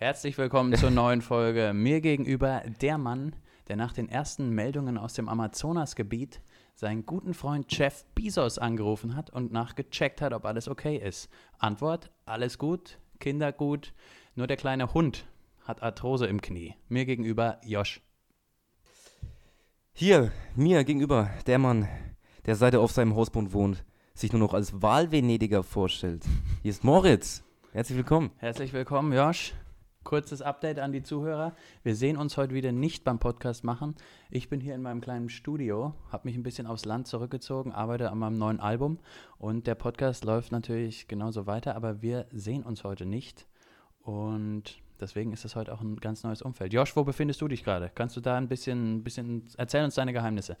Herzlich willkommen zur neuen Folge. Mir gegenüber der Mann, der nach den ersten Meldungen aus dem Amazonasgebiet seinen guten Freund Jeff Bezos angerufen hat und nachgecheckt hat, ob alles okay ist. Antwort: Alles gut, Kinder gut, nur der kleine Hund hat Arthrose im Knie. Mir gegenüber Josh. Hier, mir gegenüber, der Mann, der seit er auf seinem Hausboot wohnt, sich nur noch als Wahlvenediger vorstellt. Hier ist Moritz. Herzlich willkommen. Herzlich willkommen, Josh. Kurzes Update an die Zuhörer. Wir sehen uns heute wieder nicht beim Podcast machen. Ich bin hier in meinem kleinen Studio, habe mich ein bisschen aufs Land zurückgezogen, arbeite an meinem neuen Album und der Podcast läuft natürlich genauso weiter, aber wir sehen uns heute nicht und deswegen ist das heute auch ein ganz neues Umfeld. Josh, wo befindest du dich gerade? Kannst du da ein bisschen, bisschen, erzähl uns deine Geheimnisse.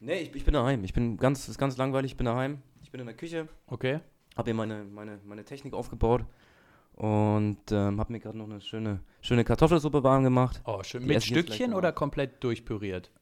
Nee, ich, ich bin daheim. Ich bin ganz, ist ganz langweilig, ich bin daheim. Ich bin in der Küche, Okay. habe hier meine, meine, meine Technik aufgebaut und ähm, habe mir gerade noch eine schöne, schöne Kartoffelsuppe warm gemacht. Oh, schön. Die Mit Stückchen oder komplett durchpüriert?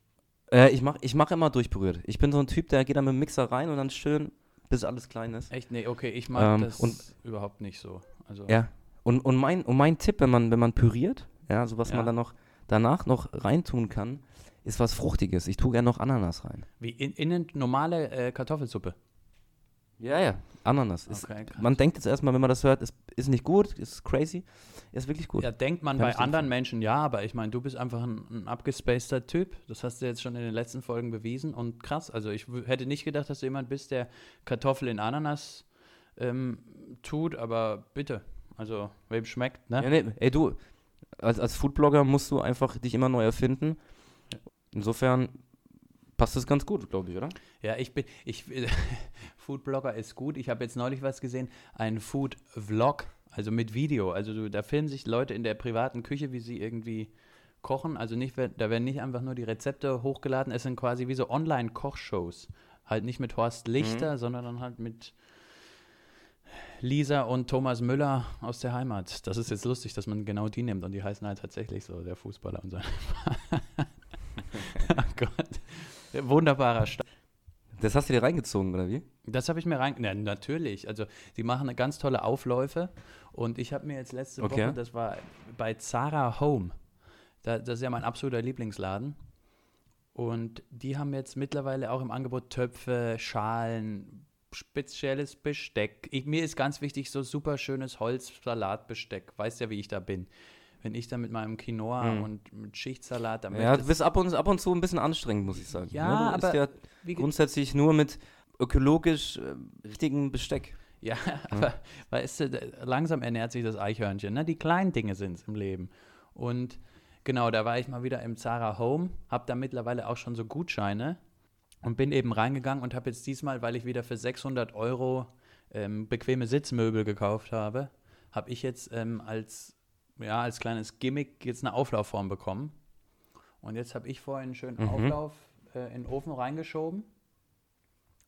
Äh, ich mache ich mach immer durchberührt. Ich bin so ein Typ, der geht dann mit dem Mixer rein und dann schön, bis alles klein ist. Echt? Nee, okay, ich mag Ähm, das und- überhaupt nicht so. Also, Ja. Und, und, mein, und mein Tipp, wenn man, wenn man püriert, ja, so was Ja. man dann noch danach noch reintun kann, ist was Fruchtiges. Ich tue gerne noch Ananas rein. Wie in, innen normale äh, Kartoffelsuppe. Ja, ja, Ananas. Ist, Okay, man denkt jetzt erstmal, wenn man das hört, ist, ist nicht gut, ist crazy, ist wirklich gut. Ja, denkt man Kann bei anderen Menschen ja, aber ich meine, du bist einfach ein, ein abgespaceter Typ. Das hast du jetzt schon in den letzten Folgen bewiesen und krass. Also ich hätte nicht gedacht, dass du jemand bist, der Kartoffel in Ananas ähm, tut, aber bitte. Also, wem schmeckt, ne? Ja, nee, ey, du, als, als Foodblogger musst du einfach dich immer neu erfinden. Insofern passt das ganz gut, glaube ich, oder? Ja, ich bin, ich, Foodblogger ist gut. Ich habe jetzt neulich was gesehen, ein Food-Vlog, also mit Video. Also da filmen sich Leute in der privaten Küche, wie sie irgendwie kochen. Also nicht, da werden nicht einfach nur die Rezepte hochgeladen, es sind quasi wie so Online-Kochshows. Halt nicht mit Horst Lichter, sondern dann halt mit Lisa und Thomas Müller aus der Heimat. Das ist jetzt lustig, dass man genau die nimmt und die heißen halt tatsächlich so, der Fußballer und so. Wunderbarer Start. Das hast du dir reingezogen, oder wie? Das habe ich mir rein. Na, natürlich. Also, die machen eine ganz tolle Aufläufe. Und ich habe mir jetzt letzte Okay. Woche, das war bei Zara Home. Da, das ist ja mein absoluter Lieblingsladen. Und die haben jetzt mittlerweile auch im Angebot Töpfe, Schalen, spezielles Besteck. Ich, mir ist ganz wichtig, so super schönes Holzsalatbesteck. Weißt ja, wie ich da bin. Wenn ich da mit meinem Quinoa Mhm. und mit Schichtsalat da Ja, du bist ab und, ab und zu ein bisschen anstrengend, muss ich sagen. Ja, Ne, du aber ja grundsätzlich nur mit ökologisch äh, richtigem Besteck. Ja, aber weißt du, langsam ernährt sich das Eichhörnchen. Ne? Die kleinen Dinge sind es im Leben. Und genau, da war ich mal wieder im Zara Home, habe da mittlerweile auch schon so Gutscheine und bin eben reingegangen und habe jetzt diesmal, weil ich wieder für 600 Euro ähm, bequeme Sitzmöbel gekauft habe, habe ich jetzt ähm, als, ja, als kleines Gimmick jetzt eine Auflaufform bekommen. Und jetzt habe ich vorhin einen schönen Mhm. Auflauf äh, in den Ofen reingeschoben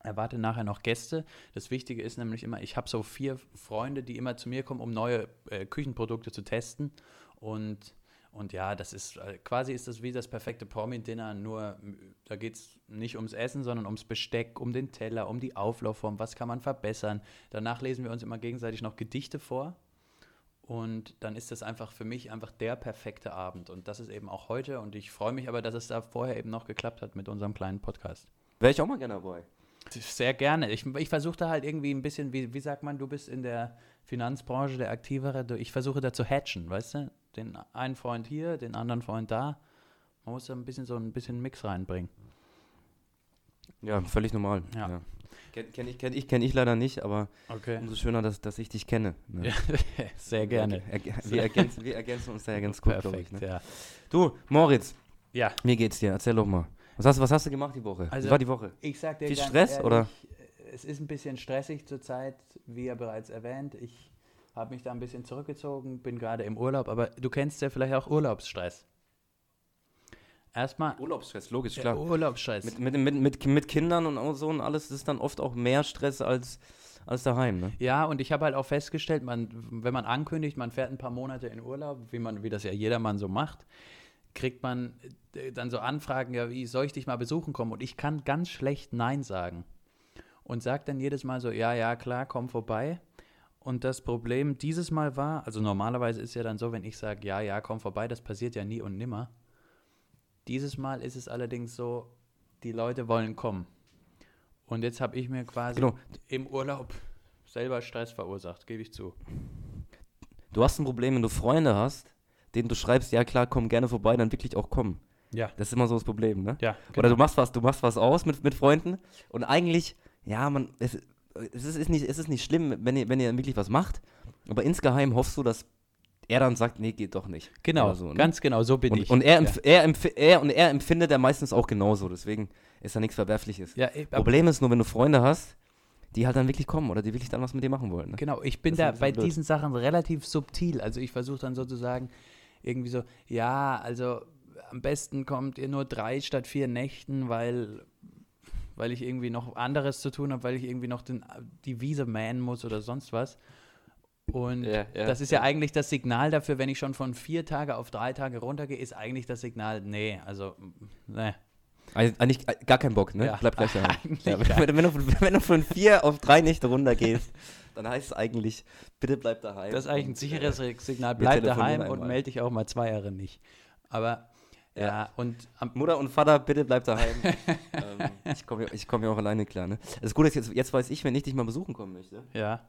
erwarte nachher noch Gäste. Das Wichtige ist nämlich immer, ich habe so vier Freunde, die immer zu mir kommen, um neue äh, Küchenprodukte zu testen. Und, und ja, das ist äh, quasi ist das wie das perfekte Promi-Dinner, nur da geht es nicht ums Essen, sondern ums Besteck, um den Teller, um die Auflaufform, was kann man verbessern. Danach lesen wir uns immer gegenseitig noch Gedichte vor. Und dann ist das einfach für mich einfach der perfekte Abend. Und das ist eben auch heute. Und ich freue mich aber, dass es da vorher eben noch geklappt hat mit unserem kleinen Podcast. Wäre ich auch mal gerne dabei. Sehr gerne. Ich, ich versuche da halt irgendwie ein bisschen, wie, wie sagt man, du bist in der Finanzbranche der Aktivere. Ich versuche da zu hatchen, weißt du? Den einen Freund hier, den anderen Freund da. Man muss da ein bisschen so ein bisschen Mix reinbringen. Ja, völlig normal. Ja. Kenn, kenn ich, kenn ich, kenn ich leider nicht, aber Okay. umso schöner, dass, dass ich dich kenne. Ne? Ja, sehr gerne. Wir, erg- wir, ergänzen, wir ergänzen uns da ja ganz gut, glaube Perfekt, ich. Ne? ja. Du, Moritz, Ja, wie geht's dir? Erzähl doch mal. Was hast, was hast du gemacht die Woche? Also- wie war die Woche? ich sag dir Viel ganz Stress, ehrlich, oder? Es ist ein bisschen stressig zurzeit, wie ja bereits erwähnt. Ich habe mich da ein bisschen zurückgezogen, bin gerade im Urlaub, aber du kennst ja vielleicht auch Urlaubsstress. Erstmal Urlaubsstress, logisch, klar. Urlaubsstress. Mit, mit, mit, mit, mit Kindern und so und alles ist dann oft auch mehr Stress als, als daheim, ne? Ja, und ich habe halt auch festgestellt, man, wenn man ankündigt, man fährt ein paar Monate in Urlaub, wie, man, wie das ja jedermann so macht, kriegt man äh, dann so Anfragen, ja, wie soll ich dich mal besuchen kommen? Und ich kann ganz schlecht Nein sagen. Und sage dann jedes Mal so, ja, ja, klar, komm vorbei. Und das Problem dieses Mal war, also normalerweise ist ja dann so, wenn ich sage, ja, ja, komm vorbei, das passiert ja nie und nimmer. Dieses Mal ist es allerdings so, die Leute wollen kommen. Und jetzt habe ich mir quasi Genau. im Urlaub selber Stress verursacht, gebe ich zu. Du hast ein Problem, wenn du Freunde hast, denen du schreibst, ja klar, komm gerne vorbei, dann wirklich auch kommen. Ja. Das ist immer so das Problem, ne? Ja, Oder du machst was, du machst was aus mit, mit Freunden und eigentlich, ja, man, es, es, ist, ist nicht, es ist nicht schlimm, wenn ihr, wenn ihr wirklich was macht, aber insgeheim hoffst du, dass er dann sagt, nee, geht doch nicht. Genau, so, ne? ganz genau, so bin und, ich. und er, ja. er, er, und er empfindet er meistens auch genauso, deswegen ist da nichts Verwerfliches. ja, ich, Problem ist nur, wenn du Freunde hast, die halt dann wirklich kommen oder die wirklich dann was mit dir machen wollen. Ne? genau, ich bin Das da bei blöd. diesen Sachen relativ subtil. Also ich versuche dann sozusagen irgendwie so, ja, also am besten kommt ihr nur drei statt vier Nächten, weil, weil ich irgendwie noch anderes zu tun habe, weil ich irgendwie noch den, die Wiese mähen muss oder sonst was. Und Ja, ja, das ist ja. ja. eigentlich das Signal dafür, wenn ich schon von vier Tage auf drei Tage runtergehe, ist eigentlich das Signal, nee, also, ne. Eig- Eigentlich äh, gar kein Bock, ne? Ja, Bleib gleich daheim. eigentlich Ja, wenn, du- wenn, du, von- wenn du von vier auf drei Nächte runtergehst, dann heißt es eigentlich, bitte bleib daheim. Das ist eigentlich ein Und, sicheres äh, Signal, bleib daheim und melde dich auch mal zwei Jahre nicht. Aber, ja, Ja. und am, Mutter und Vater, bitte bleib daheim. ähm, ich komme ja, ich komm auch alleine klar, ne? Das Gute ist, jetzt, jetzt weiß ich, wenn ich dich mal besuchen kommen möchte, ja.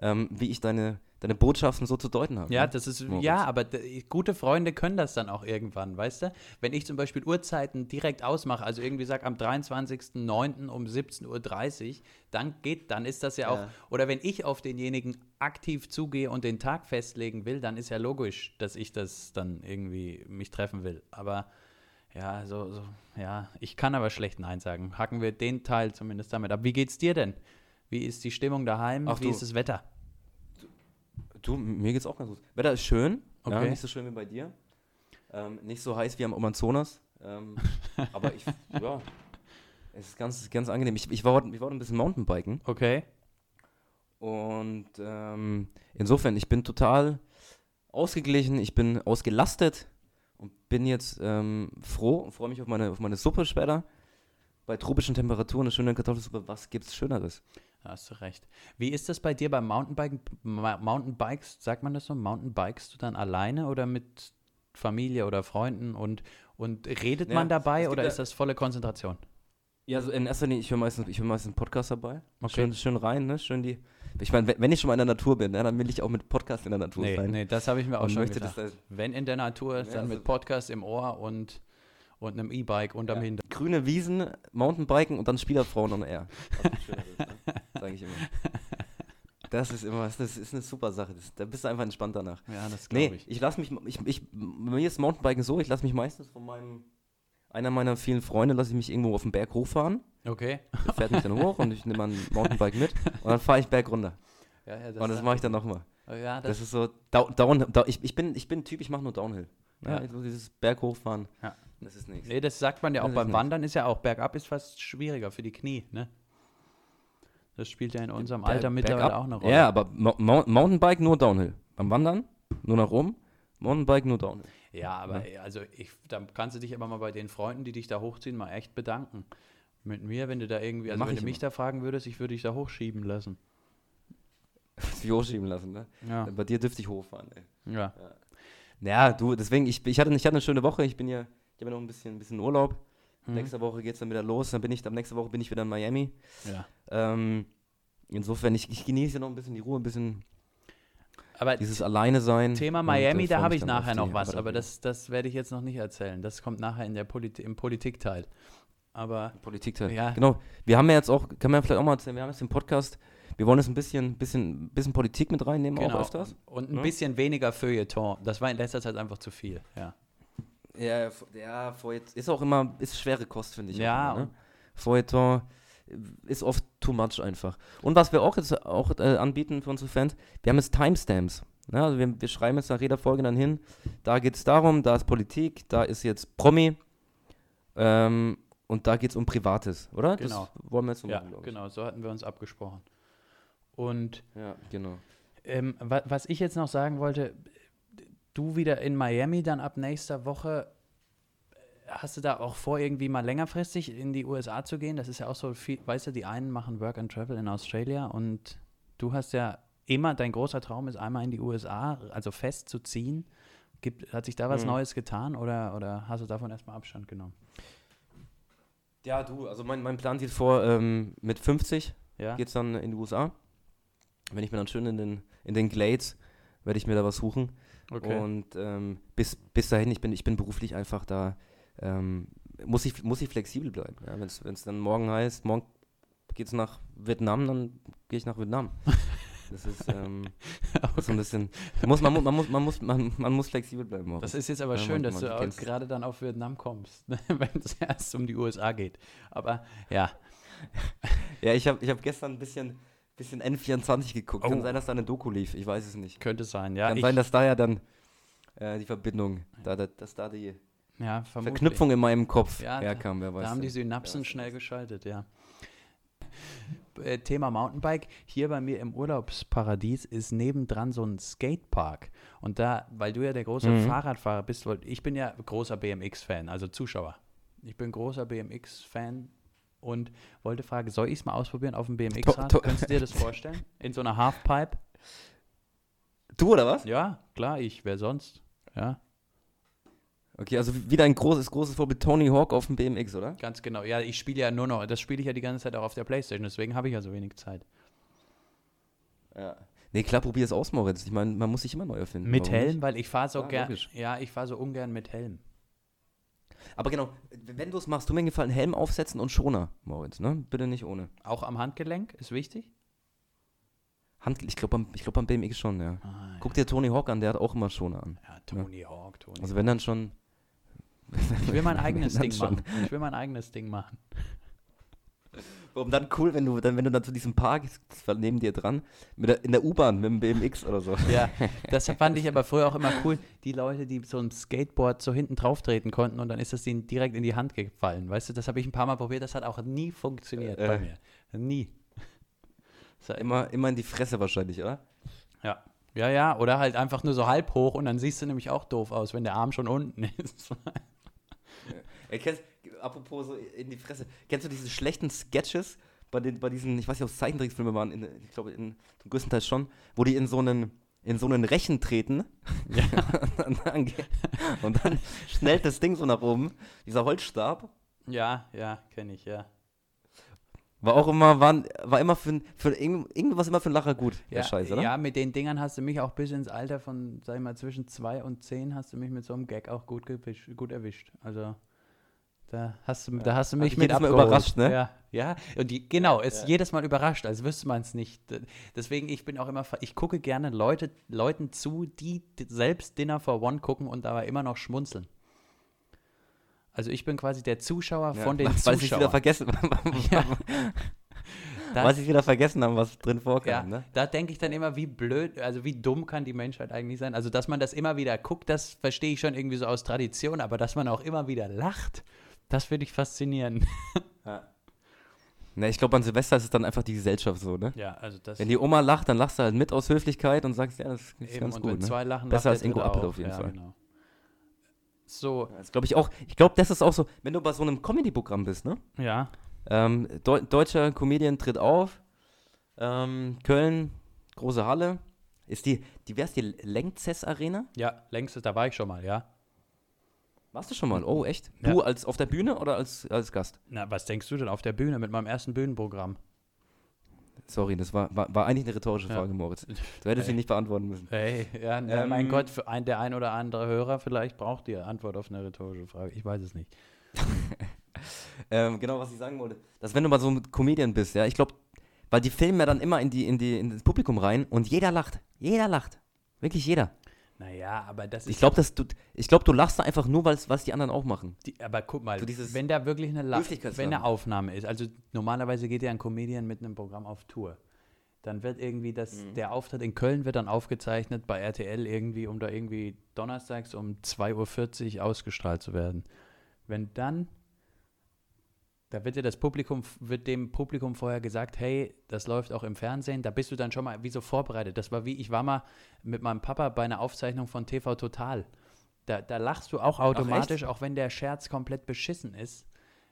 Ähm, wie ich deine, deine Botschaften so zu deuten habe. Ja, ne? das ist, Moritz. ja, aber gute Freunde können das dann auch irgendwann, weißt du? Wenn ich zum Beispiel Uhrzeiten direkt ausmache, also irgendwie sag am 23.09. um 17.30 Uhr, dann geht, dann ist das ja auch, Ja. oder wenn ich auf denjenigen aktiv zugehe und den Tag festlegen will, dann ist ja logisch, dass ich das dann irgendwie mich treffen will. Aber ja, so, so, ja, ich kann aber schlecht Nein sagen. Hacken wir den Teil zumindest damit ab. Wie geht's dir denn? Wie ist die Stimmung daheim? Ach Wie du. ist das Wetter? Du, mir geht's auch ganz gut. Wetter ist schön, ja, Okay. nicht so schön wie bei dir. Ähm, nicht so heiß wie am Amazonas. Ähm, aber ich, ja, es ist ganz, ganz angenehm. Ich, ich, war, heute- ich war heute ein bisschen Mountainbiken Okay. und ähm, insofern, ich bin total ausgeglichen, ich bin ausgelastet und bin jetzt ähm, froh und freue mich auf meine, auf meine Suppe später. Bei tropischen Temperaturen eine schöne Kartoffelsuppe, was gibt's Schöneres? Da hast du recht. Wie ist das bei dir beim Mountainbiken? Mountainbikes, sagt man das so? Mountainbikest du dann alleine oder mit Familie oder Freunden und, und redet Ja, man dabei oder ja- ist das volle Konzentration? Ja, also in erster Linie, ich höre meistens, ich höre meistens einen Podcast dabei. Okay. Schön, schön rein, ne? Schön die. Ich meine, wenn- ich schon mal in der Natur bin, ne, dann will ich auch mit Podcast in der Natur Nee, sein. nee, das habe ich mir auch Und schon gedacht. das Wenn in der Natur, Ja, dann also- mit Podcast im Ohr und, und einem E-Bike unterm Ja. Hintern. Grüne Wiesen, Mountainbiken und dann Spielerfrauen on Air. Was ein schöneres, ne? Sag ich immer. Das ist immer, das ist eine super Sache. Das, da bist du einfach entspannt danach. Ja, das glaube Nee, ich. ich lasse mich, ich, ich, bei mir ist Mountainbiken so, ich lasse mich meistens von meinem, einer meiner vielen Freunde, lasse ich mich irgendwo auf den Berg hochfahren. Okay. Der fährt mich dann hoch und ich nehme mein Mountainbike mit und dann fahre ich berg runter. Ja, ja, Und das mache ich dann nochmal. Ja, Das das, ist so, down, down, down, ich, ich, bin, ich bin ein Typ, ich mache nur Downhill. Ja. Ja. so dieses Berg hochfahren, Ja. das ist nichts. nee, das sagt man ja auch Das beim nix. Wandern, ist ja auch bergab ist fast schwieriger für die Knie, ne? Das spielt ja in unserem Alter Berg- mittlerweile bergab- auch eine Rolle. Ja, aber Mo Mou- Mountainbike nur Downhill. Beim Wandern nur nach oben, Mountainbike nur Downhill. Ja, aber ey, also ich, da kannst du dich aber mal bei den Freunden, die dich da hochziehen, mal echt bedanken. Mit mir, wenn du da irgendwie, also Mach wenn ich du mich immer. da fragen würdest, ich würde dich da hochschieben lassen. Sich hochschieben lassen, ne? Ja. Bei dir dürfte ich hochfahren, ey. Ja. Ja, du, deswegen, ich, ich, hatte, ich hatte eine schöne Woche. Ich bin ja, ich habe ja noch ein bisschen, ein bisschen Urlaub. Mhm. Nächste Woche geht es dann wieder los. Dann bin ich, dann nächste Woche bin ich wieder in Miami. ja. Ähm, insofern, ich, ich genieße noch ein bisschen die Ruhe, ein bisschen Aber dieses Alleine sein. Thema und, Miami, äh, da habe ich nachher noch was, aber das, das werde ich jetzt noch nicht erzählen. Das kommt nachher in der Polit im Politikteil. Aber Politikteil. Ja. Genau. Wir haben ja jetzt auch, kann man ja vielleicht auch mal erzählen, wir haben jetzt den Podcast, wir wollen jetzt ein bisschen, bisschen, bisschen Politik mit reinnehmen, auch genau. öfters. Und ein Ne? bisschen weniger Feuilleton. Das war in letzter Zeit einfach zu viel. Ja. Ja, ja, Feuilleton ist auch immer, ist schwere Kost, finde ich. Ja, immer, ne? Feuilleton ist oft too much einfach. Und was wir auch jetzt auch äh, anbieten für unsere Fans, wir haben jetzt Timestamps. Ne? Also wir, wir schreiben jetzt nach jeder Folge dann hin, da geht es darum, da ist Politik, da ist jetzt Promi ähm, und da geht es um Privates, oder? Genau. Das wollen wir jetzt so Ja, machen, genau, so hatten wir uns abgesprochen. Und Ja, genau. ähm, wa was ich jetzt noch sagen wollte, du wieder in Miami dann ab nächster Woche, hast du da auch vor, irgendwie mal längerfristig in die USA zu gehen? Das ist ja auch so viel, weißt du, die einen machen Work and Travel in Australia und du hast ja immer, dein großer Traum ist einmal in die USA, also festzuziehen. Gibt, hat sich da was Mhm. Neues getan oder, oder hast du davon erstmal Abstand genommen? Ja, du, also mein, mein Plan sieht vor, ähm, mit 50 Ja. geht's dann in die USA. Wenn ich mir dann schön in den, in den Glades, werde ich mir da was suchen. Okay. Und ähm, bis, bis dahin, ich bin, ich bin beruflich einfach da, ähm, muss, ich, muss ich flexibel bleiben. Ja, Wenn es dann morgen heißt, morgen geht's nach Vietnam, dann gehe ich nach Vietnam. Das ist, ähm, ist so ein bisschen, muss, man, man, muss, man, muss, man, man muss flexibel bleiben. Moritz. Das ist jetzt aber Ja, schön, man- dass man du gerade dann auf Vietnam kommst, ne, wenn es erst um die USA geht. Aber ja, ja, ich habe ich hab gestern ein bisschen, bisschen N24 geguckt. Oh. Kann sein, dass da eine Doku lief, ich weiß es nicht. könnte sein. Ja, Kann ich, sein, dass da ja dann äh, die Verbindung, da, da, dass da die ja. Verknüpfung in meinem Kopf Ja, herkam, wer weiß. Da haben die. Synapsen Ja, schnell geschaltet, ja. Äh, Thema Mountainbike. Hier bei mir im Urlaubsparadies ist nebendran so ein Skatepark. Und da, weil du ja der große Mhm. Fahrradfahrer bist, ich bin ja großer BMX-Fan, also Zuschauer. Ich bin großer BMX-Fan und wollte fragen, soll ich es mal ausprobieren auf dem BMX-Rad? Könntest du dir das vorstellen? In so einer Halfpipe? Du oder was? Ja, klar, ich, wer sonst? Ja, Okay, also wieder ein großes, großes Vorbild Tony Hawk auf dem BMX, oder? ganz genau. Ja, ich spiele ja nur noch, das spiele ich ja die ganze Zeit auch auf der Playstation, deswegen habe ich ja so wenig Zeit. Ja. Nee, klar, probier es aus, Moritz. Ich meine, man muss sich immer neu erfinden. Mit warum Helm, nicht? weil ich fahre so Ja, gern. logisch. Ja, ich fahre so ungern mit Helm. Aber genau, wenn du es machst, tu mir einen Gefallen, Helm aufsetzen und Schoner, Moritz, ne? Bitte nicht ohne. Auch am Handgelenk ist wichtig. Hand, ich glaube beim, ich glaub beim BMX schon, ja. Ah, Guck dir Tony Hawk an, der hat auch immer Schoner an. ja, Tony Hawk, Tony. Also wenn dann schon. ich will mein eigenes Ding machen. Ich will mein eigenes Ding machen. Warum dann cool, wenn du dann, wenn du dann zu diesem Park, neben dir dran, der, in der U-Bahn mit dem BMX oder so. Ja, das fand ich aber früher auch immer cool. Die Leute, die so ein Skateboard so hinten drauf treten konnten und dann ist das ihnen direkt in die Hand gefallen. Weißt du, das habe ich ein paar Mal probiert, das hat auch nie funktioniert Äh, bei äh. mir. Nie. Das war Immer, immer in die Fresse wahrscheinlich, oder? Ja. Ja, ja, oder halt einfach nur so halb hoch und dann siehst du nämlich auch doof aus, wenn der Arm schon unten ist. Ey, kennst, apropos so in die Fresse, kennst du diese schlechten Sketches bei, den, bei diesen, ich weiß nicht, ob es Zeichentrickfilme waren, in, ich glaube in, zum größten Teil schon, wo die in so einen, in so einen Rechen treten und, dann, und dann schnellt das Ding so nach oben, dieser Holzstab, Ja, ja, kenne ich, ja. war auch immer, waren, war immer für, für irgend- irgendwas immer für einen Lacher gut, der Ja, Scheiß, oder? ja, mit den Dingern hast du mich auch bis ins Alter von, sag ich mal, zwischen zwei und zehn hast du mich mit so einem Gag auch gut, gut erwischt. Also da hast du, da hast du mich mit jedes Mal abgeholt. überrascht, ne? Ja, ja. Und die, genau, ist Ja. jedes Mal überrascht, als wüsste man es nicht. Deswegen, ich bin auch immer, ich gucke gerne Leute, Leuten zu, die selbst Dinner for One gucken und dabei immer noch schmunzeln. Also ich bin quasi der Zuschauer Ja, von den weil sie es wieder Zuschauern. vergessen, Ja. Sie es wieder vergessen haben, was drin vorkam, Ja, ne? da denke ich dann immer, wie blöd, also wie dumm kann die Menschheit eigentlich sein? Also, dass man das immer wieder guckt, das verstehe ich schon irgendwie so aus Tradition, aber dass man auch immer wieder lacht, das finde ich faszinierend. Ne, ich glaube, an Silvester ist es dann einfach die Gesellschaft so, ne? Ja, also das Wenn die Oma lacht, dann lachst du halt mit aus Höflichkeit und sagst, ja, das ist eben, ganz und gut. wenn Ne? zwei lachen, Besser als Ingo Appel auf jeden ja, Fall. Genau. So, Das glaube ich auch. Ich glaube, das ist auch so, wenn du bei so einem Comedy-Programm bist, ne? ja, Ähm, Deu deutscher Comedian tritt auf, ähm, Köln, große Halle. Ist die, die wär's die Lengzess Arena? ja, längstes, da war ich schon mal, ja. Warst du schon mal? Oh, echt? Ja. Du als auf der Bühne oder als, als Gast? Na, was denkst du denn auf der Bühne mit meinem ersten Bühnenprogramm? Sorry, das war, war, war eigentlich eine rhetorische Ja. Frage, Moritz. Du hättest sie Hey. nicht beantworten müssen. Hey, ja, na, mein Ähm, Gott, für ein, der ein oder andere Hörer vielleicht braucht die Antwort auf eine rhetorische Frage. Ich weiß es nicht. Ähm, genau, was ich sagen wollte. Dass wenn du mal so ein Comedian bist, ja, ich glaube, weil die filmen ja dann immer in, die, in, die, in das Publikum rein und jeder lacht. Jeder lacht. Wirklich jeder. Naja, aber das ist Ich glaube, du, ich glaub, du lachst da einfach nur, weil es die anderen auch machen. Die, aber guck mal, So wenn da wirklich eine, La Höflichkeitssache. wenn eine Aufnahme ist, also normalerweise geht ja ein Comedian mit einem Programm auf Tour, dann wird irgendwie das, Mhm. der Auftritt in Köln wird dann aufgezeichnet bei RTL irgendwie, um da irgendwie donnerstags um 2.40 Uhr ausgestrahlt zu werden. Wenn dann, da wird ja das Publikum, wird dem Publikum vorher gesagt, hey, das läuft auch im Fernsehen, da bist du dann schon mal wie so vorbereitet. Das war wie, ich war mal mit meinem Papa bei einer Aufzeichnung von TV Total. Da, da lachst du auch automatisch, auch wenn der Scherz komplett beschissen ist,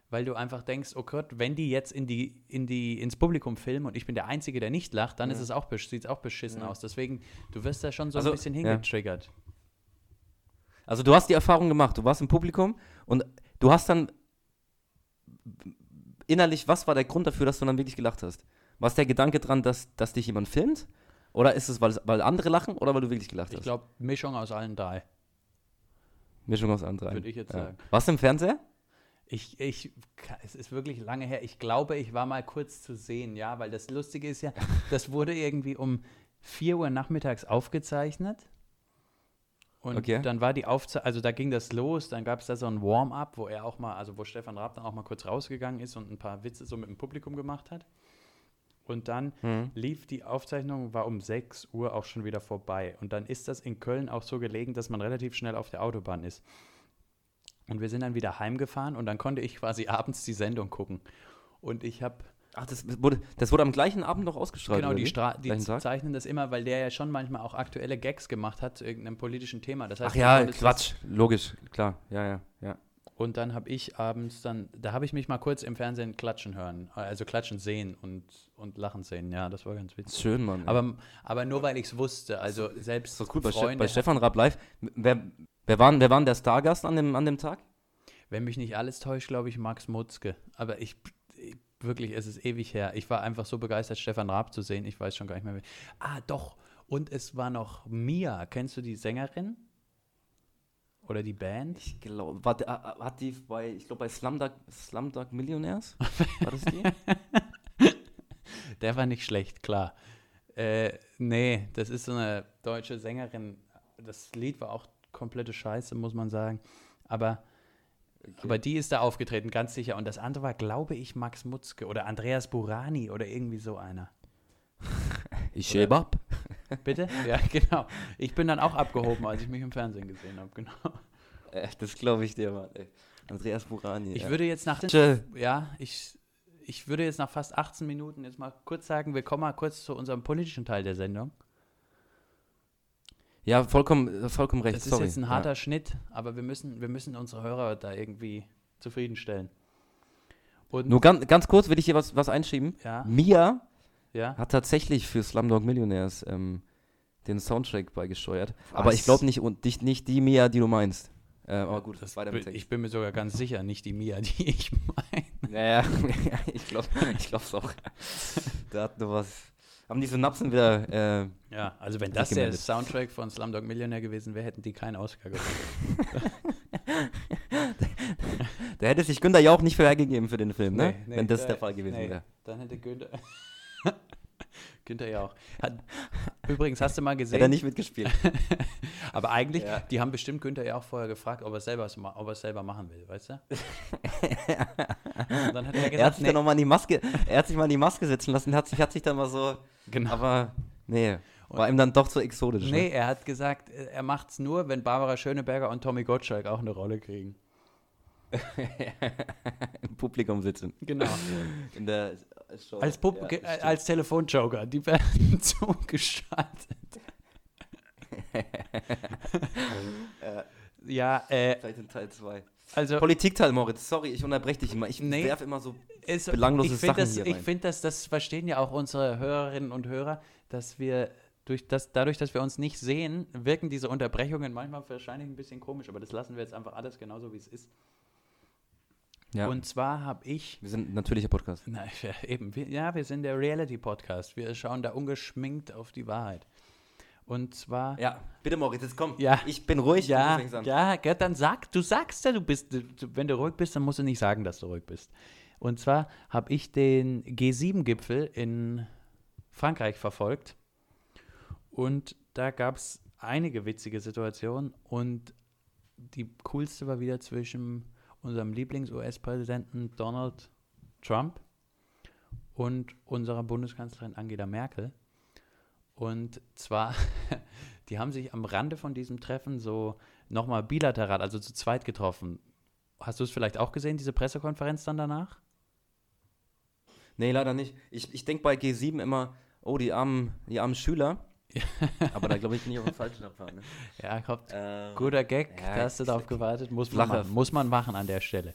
weil du einfach denkst, oh Gott, wenn die jetzt in die, in die, ins Publikum filmen und ich bin der Einzige, der nicht lacht, dann Ja. ist es auch, sieht es auch beschissen Ja. aus. Deswegen, du wirst da schon so Also, ein bisschen ja. hingetriggert. Also du hast die Erfahrung gemacht, du warst im Publikum und du hast dann innerlich, was war der Grund dafür, dass du dann wirklich gelacht hast? War es der Gedanke dran, dass, dass dich jemand filmt? Oder ist es, weil, weil andere lachen oder weil du wirklich gelacht Ich hast? glaube, Mischung aus allen drei, Mischung aus anderen. würde ich jetzt sagen. Warst du im Fernseher? Ich, ich, es ist wirklich lange her. Ich glaube, ich war mal kurz zu sehen, ja, weil das Lustige ist ja, das wurde irgendwie um 4 Uhr nachmittags aufgezeichnet. Und Okay. dann war die Aufzeichnung, also da ging das los, dann gab es da so ein Warm-up, wo er auch mal, also wo Stefan Raab dann auch mal kurz rausgegangen ist und ein paar Witze so mit dem Publikum gemacht hat. Und dann Mhm. lief die Aufzeichnung, war um 6 Uhr auch schon wieder vorbei. Und dann ist das in Köln auch so gelegen, dass man relativ schnell auf der Autobahn ist. Und wir sind dann wieder heimgefahren und dann konnte ich quasi abends die Sendung gucken. Und ich habe, Ach, das wurde, das wurde am gleichen Abend noch ausgestrahlt. genau, die? Stra die zeichnen das immer, weil der ja schon manchmal auch aktuelle Gags gemacht hat zu irgendeinem politischen Thema. Das heißt, Ach ja, Quatsch, logisch, klar, ja, ja, ja. Das, und dann habe ich abends dann, da habe ich mich mal kurz im Fernsehen klatschen hören, also klatschen sehen und, und lachen sehen. Ja, das war ganz witzig. schön, Mann. Aber, aber nur weil ich es wusste, also selbst ist doch cool, Freunde, bei Stefan Raab live. Wer, wer, war, wer war denn der Stargast an dem, an dem Tag? Wenn mich nicht alles täuscht, glaube ich, Max Mutzke. Aber ich wirklich, es ist ewig her. Ich war einfach so begeistert, Stefan Raab zu sehen. Ich weiß schon gar nicht mehr. Wie. Ah, doch. Und es war noch Mia. Kennst du die Sängerin? Oder die Band? Ich glaube, war der, äh, hat die bei, ich glaube bei Slumdog, Slumdog Millionaires? War das die? Der war nicht schlecht, klar. Äh, nee, das ist so eine deutsche Sängerin. Das Lied war auch komplette Scheiße, muss man sagen. Aber, aber die ist da aufgetreten, ganz sicher. Und das andere war, glaube ich, Max Mutzke oder Andreas Burani oder irgendwie so einer. Ich schäbe ab. Bitte? Ja, genau. Ich bin dann auch abgehoben, als ich mich im Fernsehen gesehen habe, genau. Äh, das glaube ich dir, Mann. Ey. Andreas Burani. Ich ja. würde jetzt nach Tschö. ja, ich, ich würde jetzt nach fast 18 Minuten jetzt mal kurz sagen, wir kommen mal kurz zu unserem politischen Teil der Sendung. Ja, vollkommen, äh, vollkommen recht. Das ist sorry. jetzt ein harter Schnitt, aber wir müssen, wir müssen unsere Hörer da irgendwie zufriedenstellen. Und Ja. Nur ganz, ganz kurz will ich hier was, was einschieben. ja, Mia ja. hat tatsächlich für Slumdog Millionaires ähm, den Soundtrack beigesteuert. Aber ich Was? glaube nicht, und nicht, nicht die Mia, die du meinst. Äh, aber gut, das weiter mit Ich Text. bin mir sogar ganz sicher, nicht die Mia, die ich meine. Ja, ja, ich glaube ich glaub's auch. da hat nur was. Haben die Synapsen wieder. Äh, Ja, also wenn das der. Soundtrack von Slumdog Millionär gewesen wäre, hätten die keinen Oscar gewonnen. da hätte sich Günther ja auch nicht für hergegeben für den Film, ne? Nee, nee, Wenn das da- der Fall gewesen nee. wäre. Dann hätte Günther. Günther ja auch. Hat, übrigens, hast du mal gesehen? Hätte er nicht mitgespielt. Aber eigentlich, Ja. die haben bestimmt Günther ja auch vorher gefragt, ob er es selber, ob er selber machen will, weißt du? Dann hat er er hat gesagt, sich dann noch mal in die Maske, er hat sich mal in die Maske setzen lassen, hat sich, hat sich dann mal so, genau. aber nee, war ihm dann doch zu exotisch. Nee, er hat gesagt, äh, er macht es nur, wenn Barbara Schöneberger und Tommy Gottschalk auch eine Rolle kriegen. Ne? Im Publikum sitzen. Genau. In der Show. Als, Pub Ja, äh, als Telefonjoker, die werden zugeschaltet. ja, äh, Vielleicht in Teil 2. also Politikteil, Moritz, sorry, ich unterbreche dich immer. Ich Nee. werf immer so. es, belanglose ich finde Sachen das, hier ich rein. find das, das verstehen ja auch unsere Hörerinnen und Hörer, dass wir durch das, dadurch, dass wir uns nicht sehen, wirken diese Unterbrechungen manchmal wahrscheinlich ein bisschen komisch, aber das lassen wir jetzt einfach alles genauso, wie es ist. Ja. Und zwar habe ich wir sind ein natürlicher Podcast. Na, ja, eben. Wir, ja, wir sind der Reality-Podcast. Wir schauen da ungeschminkt auf die Wahrheit. Und zwar. Ja, bitte Moritz, jetzt komm. Ja. Ich bin ruhig. ja, ja, Gerd, dann sag, du sagst ja, du bist, du- wenn du ruhig bist, dann musst du nicht sagen, dass du ruhig bist. Und zwar habe ich den G7-Gipfel in Frankreich verfolgt. Und da gab es einige witzige Situationen. Und die coolste war wieder zwischen unserem Lieblings-US-Präsidenten Donald Trump und unserer Bundeskanzlerin Angela Merkel. Und zwar, die haben sich am Rande von diesem Treffen so nochmal bilateral, also zu zweit getroffen. Hast du es vielleicht auch gesehen, diese Pressekonferenz dann danach? Nee, leider nicht. Ich, ich denke bei G7 immer, oh, die armen, die armen Schüler. Aber da glaube ich, bin ich auf dem falschen Abfahrt. Ne? Ja, kommt. Ähm, Guter Gag, ja, da hast du darauf gewartet. Muss man, machen, muss man machen an der Stelle.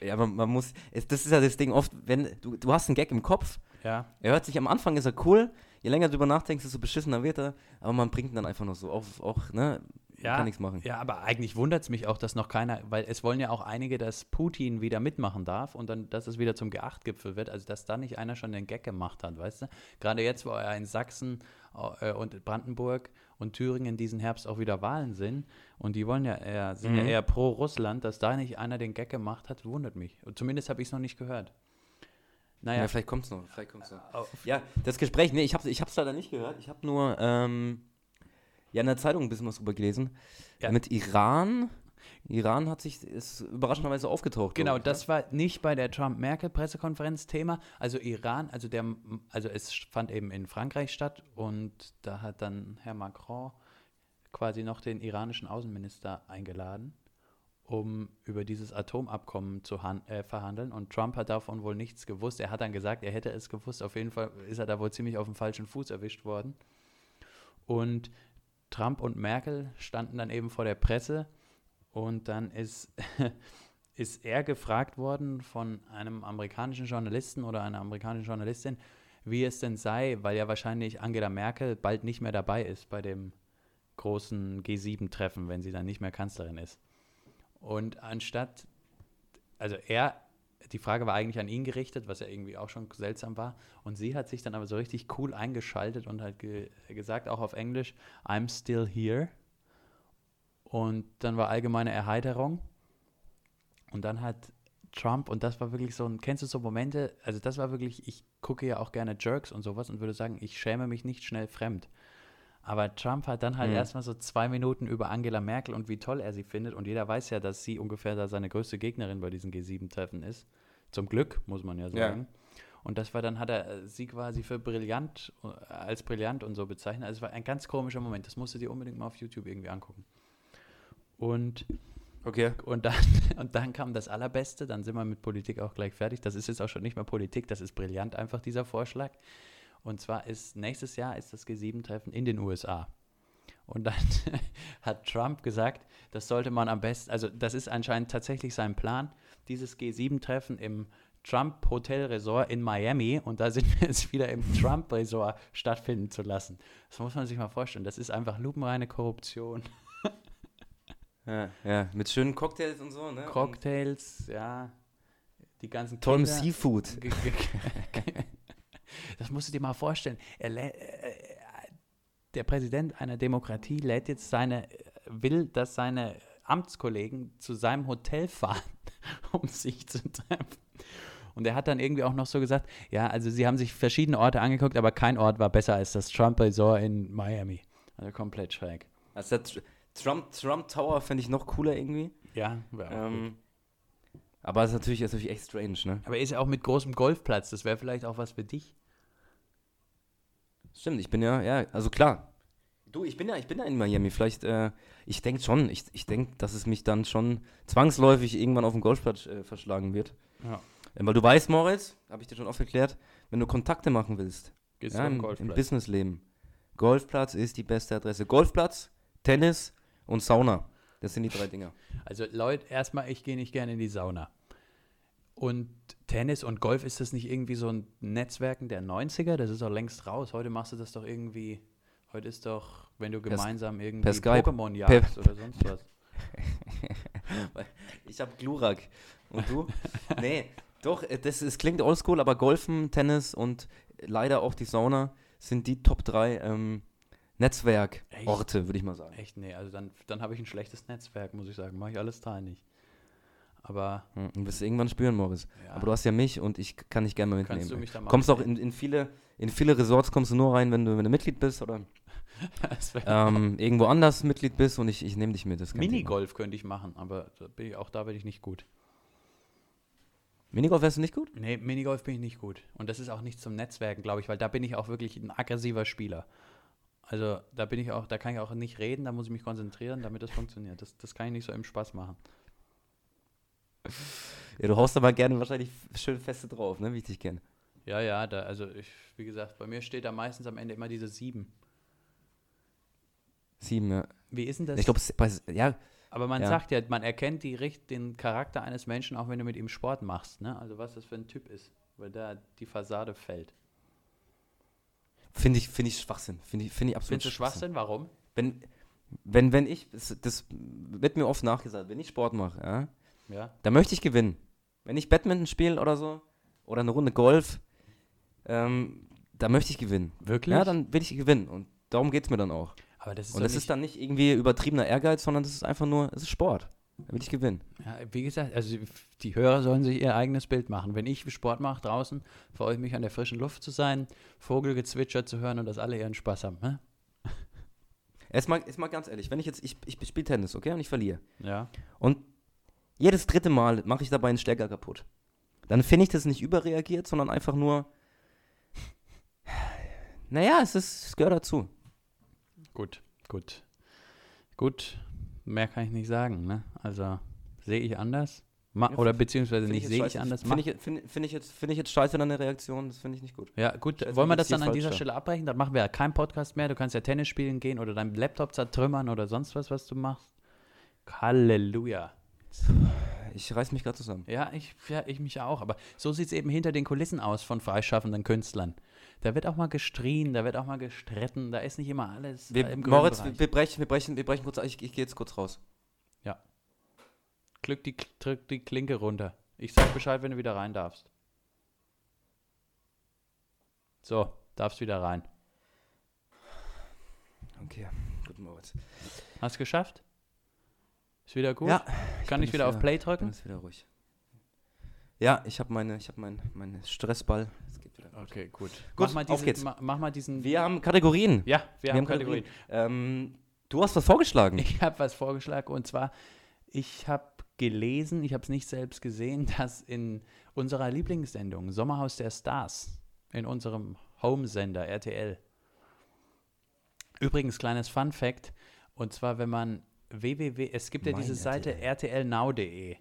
Ja, man, man muss, es, das ist ja das Ding oft, wenn du, du hast einen Gag im Kopf, Ja. er hört sich am Anfang, ist er cool, je länger du drüber nachdenkst, desto beschissener wird er, aber man bringt ihn dann einfach noch so auf, auch, ne, Ja, kann nichts machen. Ja, aber eigentlich wundert es mich auch, dass noch keiner, weil es wollen ja auch einige, dass Putin wieder mitmachen darf und dann, dass es wieder zum G8-Gipfel wird, also dass da nicht einer schon den Gag gemacht hat, weißt du? Gerade jetzt, wo ja in Sachsen äh, und Brandenburg und Thüringen diesen Herbst auch wieder Wahlen sind und die wollen ja eher, sind ja Mhm. eher pro Russland, dass da nicht einer den Gag gemacht hat, wundert mich. Und zumindest habe ich es noch nicht gehört. Naja, Ja, vielleicht kommt's noch, vielleicht kommt's noch. auf- Ja, das Gespräch, nee, ich hab's, ich hab's leider nicht gehört, ich habe nur, ähm, ja, in der Zeitung ein bisschen was drüber gelesen, Ja. mit Iran, Iran hat sich, ist überraschenderweise aufgetaucht. Genau, ich, ne? das war nicht bei der Trump-Merkel-Pressekonferenz Thema. Also Iran, also der, also es fand eben in Frankreich statt und da hat dann Herr Macron quasi noch den iranischen Außenminister eingeladen, um über dieses Atomabkommen zu äh, verhandeln. Und Trump hat davon wohl nichts gewusst. Er hat dann gesagt, er hätte es gewusst. Auf jeden Fall ist er da wohl ziemlich auf dem falschen Fuß erwischt worden. Und Trump und Merkel standen dann eben vor der Presse und dann ist, ist er gefragt worden von einem amerikanischen Journalisten oder einer amerikanischen Journalistin, wie es denn sei, weil ja wahrscheinlich Angela Merkel bald nicht mehr dabei ist bei dem großen G7-Treffen, wenn sie dann nicht mehr Kanzlerin ist. Und anstatt, also er, die Frage war eigentlich an ihn gerichtet, was ja irgendwie auch schon seltsam war. Und sie hat sich dann aber so richtig cool eingeschaltet und hat ge gesagt, auch auf Englisch, I'm still here. Und dann war allgemeine Erheiterung. Und dann hat Trump, und das war wirklich so ein, kennst du so Momente, also das war wirklich, ich gucke ja auch gerne Jerks und sowas und würde sagen, ich schäme mich nicht schnell fremd. Aber Trump hat dann halt Mhm. erstmal so zwei Minuten über Angela Merkel und wie toll er sie findet. Und jeder weiß ja, dass sie ungefähr da seine größte Gegnerin bei diesen G7-Treffen ist. Zum Glück, muss man ja Ja. sagen. Und das war dann, hat er sie quasi für brillant, als brillant und so bezeichnet. Also es war ein ganz komischer Moment. Das musst du dir unbedingt mal auf YouTube irgendwie angucken. Und Okay. und dann, und dann kam das Allerbeste, dann sind wir mit Politik auch gleich fertig. Das ist jetzt auch schon nicht mehr Politik, das ist brillant einfach, dieser Vorschlag. Und zwar ist nächstes Jahr ist das G7-Treffen in den USA. Und dann hat Trump gesagt, das sollte man am besten, also das ist anscheinend tatsächlich sein Plan, dieses G7-Treffen im Trump Hotel Resort in Miami und da sind wir jetzt wieder im Trump Resort stattfinden zu lassen. Das muss man sich mal vorstellen. Das ist einfach lupenreine Korruption. Ja, ja, mit schönen Cocktails und so, ne? Und Cocktails, ja, die ganzen tollem Seafood. Das musst du dir mal vorstellen. Lä- äh, der Präsident einer Demokratie lädt jetzt seine, will, dass seine Amtskollegen zu seinem Hotel fahren, um sich zu treffen. Und er hat dann irgendwie auch noch so gesagt, ja, also sie haben sich verschiedene Orte angeguckt, aber kein Ort war besser als das Trump Resort in Miami. Also komplett schräg. Also der Tr- Trump, Trump Tower fände ich noch cooler irgendwie. Ja. Ähm, aber es ist natürlich, ist natürlich echt strange, ne? aber er ist ja auch mit großem Golfplatz. Das wäre vielleicht auch was für dich. Stimmt, ich bin ja, ja, also klar. Du, ich bin ja, ich bin ja in Miami. Vielleicht, äh, ich denke schon, ich, ich denke, dass es mich dann schon zwangsläufig irgendwann auf dem Golfplatz äh, verschlagen wird. Ja. Äh, weil du weißt, Moritz, habe ich dir schon oft erklärt, wenn du Kontakte machen willst, Gehst ja, im, im? Businessleben, Golfplatz ist die beste Adresse. Golfplatz, Tennis und Sauna. Das sind die drei Dinger. Also Leute, erstmal, ich gehe nicht gerne in die Sauna. Und Tennis und Golf, ist das nicht irgendwie so ein Netzwerken der 90er? Das ist doch längst raus. Heute machst du das doch irgendwie, heute ist doch, wenn du gemeinsam irgendwie. Pokémon jagst oder sonst was. Ich habe Glurak. Und du? nee, doch, äh, das ist, klingt oldschool, aber Golfen, Tennis und leider auch die Sauna sind die Top 3 ähm, Netzwerkorte, würde ich mal sagen. Echt, nee, also dann, dann habe ich ein schlechtes Netzwerk, muss ich sagen. Mache ich alles drei nicht. Aber Hm, Und wirst du irgendwann spüren, Morris. ja, Aber du hast ja mich und ich kann dich gerne mal kannst du mitnehmen. mich da mal Kommst auch in, in, viele, in viele Resorts kommst du nur rein, wenn du, wenn du Mitglied bist oder ähm, irgendwo anders Mitglied bist und ich, ich nehme dich mit. Minigolf könnte ich machen, aber da bin ich, auch da bin ich nicht gut. Minigolf wärst du nicht gut? Nee, Minigolf bin ich nicht gut. Und das ist auch nicht zum Netzwerken, glaube ich, weil da bin ich auch wirklich ein aggressiver Spieler. Also da bin ich auch, da kann ich auch nicht reden, da muss ich mich konzentrieren, damit das funktioniert. Das, das kann ich nicht so im Spaß machen. Ja, du haust aber gerne wahrscheinlich schön feste drauf, ne, wie ich dich kenne. Ja, ja, da, also ich, wie gesagt, bei mir steht da meistens am Ende immer diese sieben. Sieben, ja. Wie ist denn das? Ich glaube, ja, Aber man Ja. sagt ja, man erkennt die, den Charakter eines Menschen, auch wenn du mit ihm Sport machst. Ne? Also was das für ein Typ ist, weil da die Fassade fällt. Finde ich, finde ich Schwachsinn. Finde ich, finde ich absolut Findest du Schwachsinn? Warum? Wenn, wenn, wenn ich, das, das wird mir oft nachgesagt, wenn ich Sport mache, ja, Ja. da möchte ich gewinnen. Wenn ich Badminton spiele oder so, oder eine Runde Golf, ähm, da möchte ich gewinnen. Wirklich? Ja, dann will ich gewinnen. Und darum geht es mir dann auch. Aber das ist Und das ist dann nicht irgendwie übertriebener Ehrgeiz, sondern das ist einfach nur, es ist Sport. Da will ich gewinnen. ja, wie gesagt, also die Hörer sollen sich ihr eigenes Bild machen. Wenn ich Sport mache draußen, freue ich mich an der frischen Luft zu sein, Vogelgezwitscher zu hören und dass alle ihren Spaß haben. Ne? Erstmal, erstmal ganz ehrlich, wenn ich jetzt, ich, ich spiele Tennis, okay, und ich verliere. Ja. Und jedes dritte Mal mache ich dabei einen Stecker kaputt. Dann finde ich das nicht überreagiert, sondern einfach nur. Naja, es, ist, es gehört dazu. Gut, gut. Gut, mehr kann ich nicht sagen. Ne? Also sehe ich anders. Ma Ja, oder beziehungsweise nicht ich sehe ich anders. Finde ich, find, find ich, jetzt- find ich jetzt scheiße deine Reaktion, das finde ich nicht gut. Ja, gut, Scheiße, wollen wir das dann an dieser? Stelle abbrechen? Dann machen wir ja keinen Podcast mehr. Du kannst ja Tennis spielen gehen oder deinen Laptop zertrümmern oder sonst was, was du machst. Halleluja. Ich reiß mich gerade zusammen. Ja, ich, ja, ich mich auch. Aber so sieht es eben hinter den Kulissen aus von freischaffenden Künstlern. Da wird auch mal gestrien, da wird auch mal gestritten, da ist nicht immer alles Wir, im Moritz, wir, wir, brechen, wir, brechen, wir brechen kurz, ich, ich gehe jetzt kurz raus. Glück die, drück die Klinke runter. Ich sag Bescheid, wenn du wieder rein darfst. So, darfst wieder rein. Okay, gut, Moritz. Hast geschafft? Ist wieder gut? Ja, Kann bin ich jetzt wieder auf wieder- Play Ich bin drücken? jetzt wieder ruhig. Ja, ich habe meine, ich habe meinen mein Stressball. Wieder. Okay, gut. Gut, mach, mal auf diese, geht's. Ma, mach mal diesen. Wir haben Kategorien. ja, wir, haben Kategorien. Ähm, du hast was vorgeschlagen. Ich habe was vorgeschlagen und zwar, ich habe gelesen, ich habe es nicht selbst gesehen, dass in unserer Lieblingssendung Sommerhaus der Stars, in unserem Home-Sender RTL, übrigens kleines Fun Fact, und zwar wenn man www, es gibt ja diese Seite RTL. rtlnow.de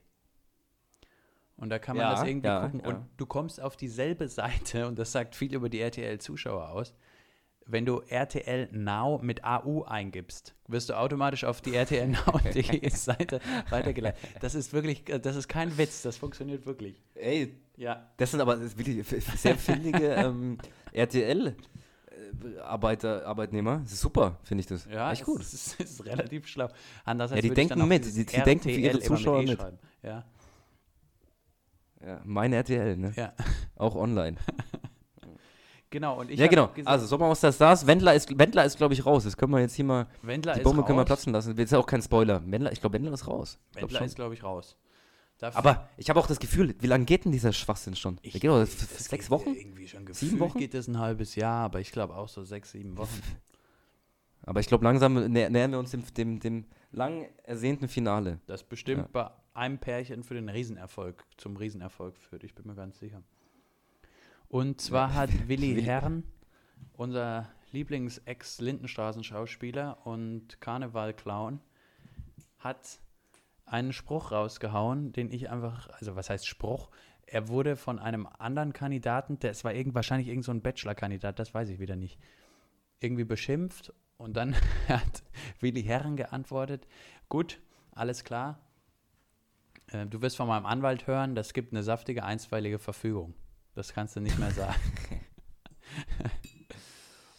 und da kann man Ja, das irgendwie ja, gucken ja. und du kommst auf dieselbe Seite und das sagt viel über die RTL-Zuschauer aus. Wenn du RTL Now mit AU eingibst, wirst du automatisch auf die RTL Now.de Seite weitergeleitet. Das ist wirklich, das ist kein Witz, das funktioniert wirklich. Ey, Ja. das sind aber das wirklich sehr findige ähm, RTL-Arbeiter, Arbeitnehmer. Das ist super, finde ich das. Ja, Echt gut. Ist, es ist relativ schlau. Anders Ja, die denken mit, die- die denken für ihre Zuschauer E mit. Ja, Ja, mein RTL, ne? ja. Auch online. Genau. Und ich ja, genau. gesagt, Also, Sommerhaus der Stars. Wendler ist, Wendler ist glaube ich, raus. Das können wir jetzt hier mal, Wendler die ist Bombe können wir platzen lassen. Das ist ja auch kein Spoiler. Wendler, ich glaube, Wendler ist raus. Glaub Wendler schon. ist, glaube ich, raus. Dafür- Aber ich habe auch das Gefühl, wie lange geht denn dieser Schwachsinn schon? ich, Der geht doch das f- sechs Wochen? Irgendwie schon Sieben Wochen? geht es ein halbes Jahr, aber ich glaube auch so sechs, sieben Wochen. Aber ich glaube, langsam nä nähern wir uns dem, dem, dem lang ersehnten Finale. Das bestimmt Ja. bei einem Pärchen für den Riesenerfolg, zum Riesenerfolg führt. Ich bin mir ganz sicher. Und zwar hat Willi Willi- Herren, unser Lieblings-Ex-Lindenstraßen-Schauspieler und Karneval-Clown, hat einen Spruch rausgehauen, den ich einfach, also was heißt Spruch? Er wurde von einem anderen Kandidaten, das war irgend, wahrscheinlich irgend so ein Bachelor-Kandidat, das weiß ich wieder nicht, irgendwie beschimpft und dann hat Willi Herren geantwortet, gut, alles klar, äh, du wirst von meinem Anwalt hören, das gibt eine saftige einstweilige Verfügung. Das kannst du nicht mehr sagen.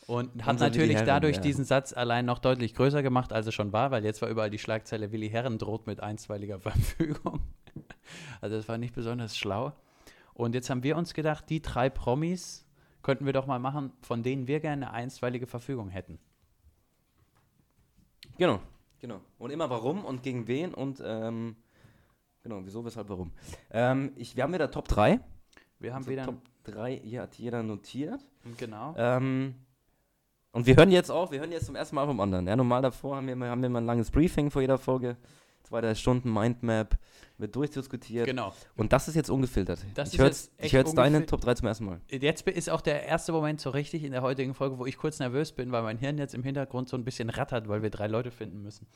Und hat natürlich Herren, dadurch ja. diesen Satz allein noch deutlich größer gemacht, als er schon war, weil jetzt war überall die Schlagzeile, Willi Herren droht mit einstweiliger Verfügung. Also das war nicht besonders schlau. Und jetzt haben wir uns gedacht, die drei Promis könnten wir doch mal machen, von denen wir gerne eine einstweilige Verfügung hätten. Genau, genau. Und immer warum und gegen wen und ähm, genau, wieso, weshalb, warum. Ähm, ich, wir haben wieder Top 3. Wir haben Also wieder, Top 3 hier hat jeder notiert. genau, Ähm, und wir hören jetzt auch, wir hören jetzt zum ersten Mal vom anderen. Ja, normal davor haben wir, immer- haben wir immer ein langes Briefing vor jeder Folge. Zwei, drei Stunden Mindmap, wird durchdiskutiert. genau. Und das ist jetzt ungefiltert. Das ich höre jetzt ich hör jetzt deine ungefil- Top 3 zum ersten Mal. Jetzt ist auch der erste Moment so richtig in der heutigen Folge, wo ich kurz nervös bin, weil mein Hirn jetzt im Hintergrund so ein bisschen rattert, weil wir drei Leute finden müssen.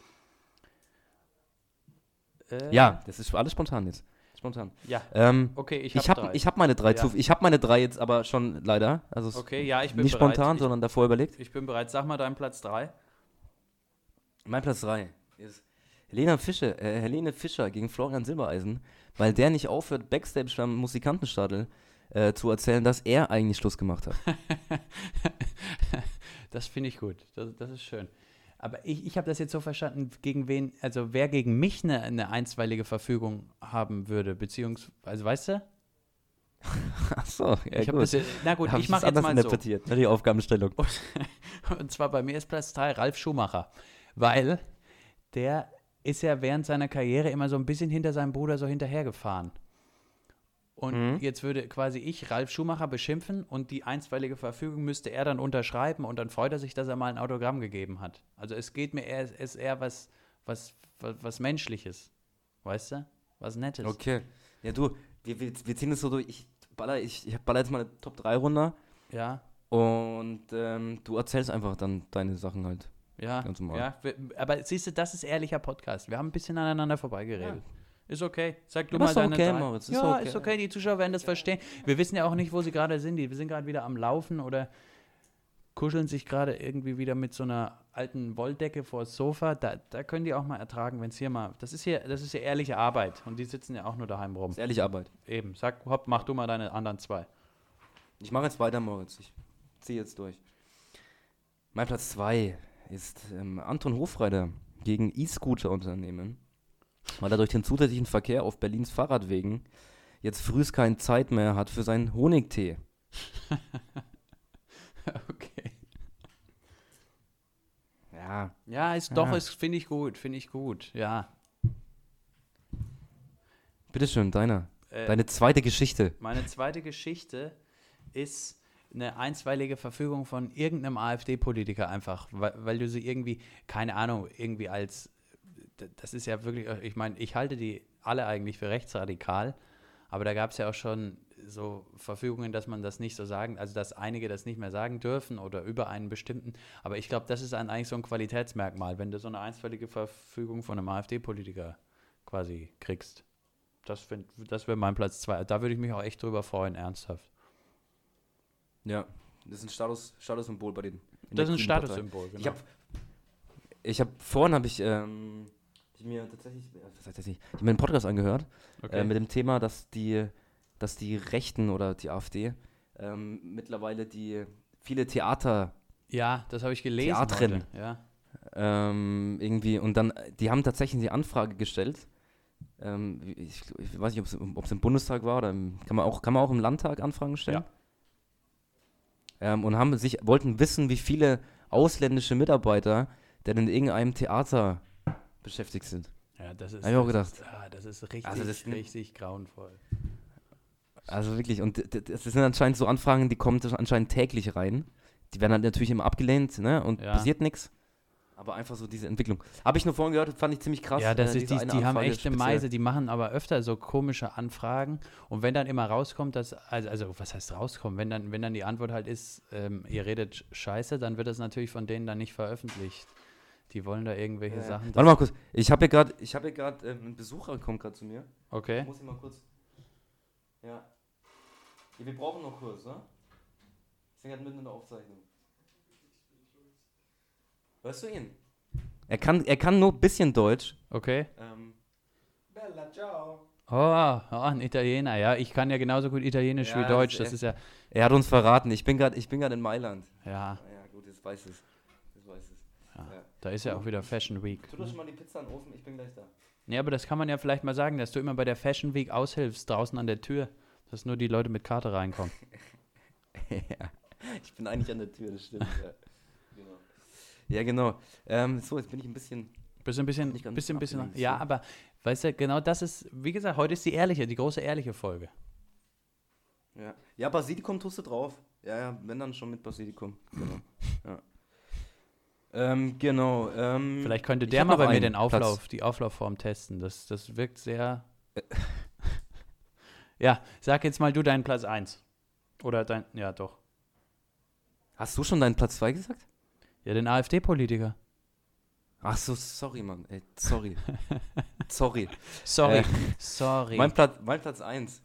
Äh, Ja, das ist alles spontan jetzt. Spontan. Ja, Ähm, okay, ich ich habe habe drei. ich hab meine drei Ja. zu, ich habe meine drei jetzt aber schon leider. Also okay, ja, ich bin nicht bereit. spontan, sondern davor überlegt. ich, ich bin bereit. Sag mal deinen Platz 3. Mein Platz 3 ist, Helena Fischer, äh, Helene Fischer gegen Florian Silbereisen, weil der nicht aufhört, Backstage beim Musikantenstadel äh, zu erzählen, dass er eigentlich Schluss gemacht hat. das finde ich gut. Das, das ist schön. Aber ich, ich habe das jetzt so verstanden, gegen wen, also wer gegen mich eine, eine einstweilige Verfügung haben würde, beziehungsweise, also weißt du? Ach so, ja ich gut. Das, na gut, Hab ich mache jetzt mal so. interpretiert, ne, die Aufgabenstellung. Und, und zwar bei mir ist Platz 3 Ralf Schumacher, weil der ist ja während seiner Karriere immer so ein bisschen hinter seinem Bruder so hinterhergefahren. Und Mhm. jetzt würde quasi ich Ralf Schumacher beschimpfen und die einstweilige Verfügung müsste er dann unterschreiben und dann freut er sich, dass er mal ein Autogramm gegeben hat. Also es geht mir eher, ist eher was, was, was, was Menschliches. Weißt du? Was Nettes. Okay. Ja, du, wir, wir, ziehen das so durch. Ich baller, ich, ich baller jetzt mal eine Top 3 runter Ja, und ähm, du erzählst einfach dann deine Sachen halt. ja, Ganz normal. ja. Aber siehst du, das ist ehrlicher Podcast. Wir haben ein bisschen aneinander vorbeigeredet. Ist okay. Sag du Ja, mal deine okay, drei. Moritz, ist ja, okay. ist okay. Die Zuschauer werden das verstehen. Wir wissen ja auch nicht, wo sie gerade sind. Die sind gerade wieder am Laufen oder kuscheln sich gerade irgendwie wieder mit so einer alten Wolldecke vor das Sofa. Da, da können die auch mal ertragen, wenn es hier mal. Das ist hier, das ist hier ehrliche Arbeit. Und die sitzen ja auch nur daheim rum. Das ist ehrliche Arbeit. Eben. Sag, hopp, mach du mal deine anderen zwei. Ich mache jetzt weiter, Moritz. Ich ziehe jetzt durch. Mein Platz 2 ist ähm, Anton Hofreiter gegen E-Scooter-Unternehmen, weil er durch den zusätzlichen Verkehr auf Berlins Fahrradwegen jetzt frühst keine Zeit mehr hat für seinen Honigtee. okay. Ja, Ja, ist doch, Ja. ist, finde ich gut, finde ich gut. Ja. bitteschön, deiner. Äh, Deine zweite Geschichte. Meine zweite Geschichte ist eine einstweilige Verfügung von irgendeinem AfD-Politiker einfach, weil, weil du sie irgendwie, keine Ahnung, irgendwie als, das ist ja wirklich, ich meine, ich halte die alle eigentlich für rechtsradikal, aber da gab es ja auch schon so Verfügungen, dass man das nicht so sagen, also dass einige das nicht mehr sagen dürfen oder über einen bestimmten, aber ich glaube, das ist ein, eigentlich so ein Qualitätsmerkmal, wenn du so eine einstweilige Verfügung von einem AfD-Politiker quasi kriegst. Das, find- das wäre mein Platz zwei. Da würde ich mich auch echt drüber freuen, ernsthaft. Ja, das ist ein Status, Statussymbol bei den. Das ist ein. Statussymbol, genau. Ich habe, ich habe vorhin habe ich, ähm, ich mir tatsächlich, äh, was heißt das nicht, ich habe mir einen Podcast angehört okay. äh, mit dem Thema, dass die, dass die Rechten oder die AfD ähm, mittlerweile die viele Theater ja, das habe ich gelesen. Theatrin. Ja. ähm, irgendwie und dann, äh, die haben tatsächlich die Anfrage gestellt. Ähm, ich, ich weiß nicht, ob es im Bundestag war oder im, kann man auch kann man auch im Landtag Anfragen stellen. Ähm, und haben sich wollten wissen, wie viele ausländische Mitarbeiter denn in irgendeinem Theater beschäftigt sind. ja, das ist. Ich auch gedacht. Ist, ah, das ist richtig, Also das richtig grauenvoll. Also wirklich, und das sind anscheinend so Anfragen, die kommen anscheinend täglich rein. Die werden halt natürlich immer abgelehnt, ne? Und Ja. passiert nichts. Aber einfach so diese Entwicklung. Habe ich nur vorhin gehört, fand ich ziemlich krass. ja, das äh, ist, die, die haben Anfrage echt eine speziell. Meise, die machen aber öfter so komische Anfragen. Und wenn dann immer rauskommt, dass, also, also was heißt rauskommen? Wenn dann, wenn dann die Antwort halt ist, ähm, ihr redet sch- scheiße, dann wird das natürlich von denen dann nicht veröffentlicht. Die wollen da irgendwelche Ja. Sachen. Warte mal kurz. Ich habe hier gerade, ich habe hier gerade, ähm, ein Besucher kommt gerade zu mir. Okay. Muss ich mal kurz. Ja. ja wir brauchen noch kurz, ne? Ich bin gerade mitten in der Aufzeichnung. Hörst du ihn? Er kann, er kann nur ein bisschen Deutsch. Okay. Ähm, Bella, ciao. Oh, oh, ein Italiener. Ja, ich kann ja genauso gut Italienisch Ja, wie das Deutsch. ist Das ist ja, er hat uns verraten. Ich bin gerade, ich bin gerade in Mailand. ja, Ja, gut, jetzt weiß es. Jetzt weiß es. Ja. Ja. Da ist ja auch wieder Fashion Week. Tu doch schon mal die Pizza in den Ofen, ich bin gleich da. Nee, aber das kann man ja vielleicht mal sagen, dass du immer bei der Fashion Week aushilfst, draußen an der Tür, dass nur die Leute mit Karte reinkommen. ja, ich bin eigentlich an der Tür, das stimmt. ja. genau. Ja, genau. Ähm, so, jetzt bin ich ein bisschen. Bist du ein bisschen, bisschen, bisschen. abgelenkt, Ja, aber weißt du, genau das ist, wie gesagt, heute ist die ehrliche, die große ehrliche Folge. Ja, ja Basilikum tust du drauf. Ja, ja, wenn dann schon mit Basilikum. Genau. ja. Ähm, genau. Ähm, Vielleicht könnte der mal bei mir den Auflauf, Platz. die Auflaufform testen. Das, das wirkt sehr. ja, sag jetzt mal du deinen Platz 1. Oder dein, ja doch. Hast du schon deinen Platz 2 gesagt? Ja, den AfD-Politiker. Ach so, sorry, Mann. Ey, sorry. sorry. Sorry, Äh, sorry. Mein, Platz, mein Platz 1.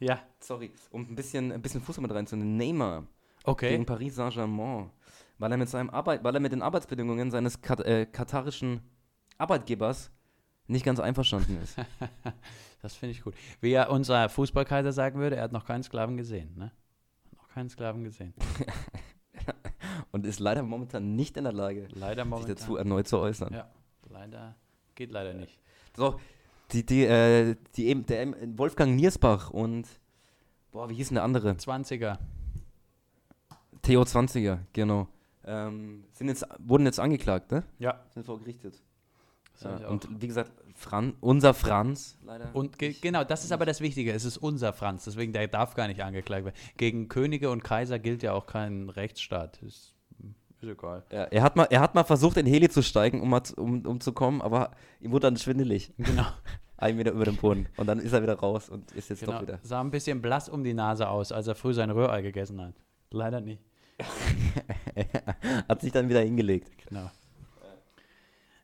ja, Sorry. Um ein bisschen, ein bisschen Fußball mit reinzunehmen. Neymar. okay. gegen Paris Saint-Germain, weil er mit seinem Arbeit, weil er mit den Arbeitsbedingungen seines Kat äh, katarischen Arbeitgebers nicht ganz einverstanden ist. Das finde ich gut. Wie ja unser Fußballkaiser sagen würde, er hat noch keinen Sklaven gesehen, ne? Noch keinen Sklaven gesehen. Und ist leider momentan nicht in der Lage, sich dazu erneut zu äußern. Ja, leider. Geht leider nicht. So, die, die, äh, die der Wolfgang Niersbach und, boah, wie hieß denn der andere? 20er. Theo 20er, genau. Ähm, sind jetzt, wurden jetzt angeklagt, ne? Ja. Sind ich Ja, und wie gesagt, Fran, unser Franz, leider. Und ge genau, das ist aber das Wichtige. Es ist unser Franz, deswegen der darf gar nicht angeklagt werden. Gegen Könige und Kaiser gilt ja auch kein Rechtsstaat. Ist, ist egal. Ja, er, hat mal, er hat mal versucht, in Heli zu steigen, um, um, um zu kommen, aber ihm wurde dann schwindelig. Genau. Ein Meter über dem Boden. Und dann ist er wieder raus und ist jetzt genau. doch wieder. Sah ein bisschen blass um die Nase aus, als er früh sein Rührei gegessen hat. Leider nicht. hat sich dann wieder hingelegt. Genau.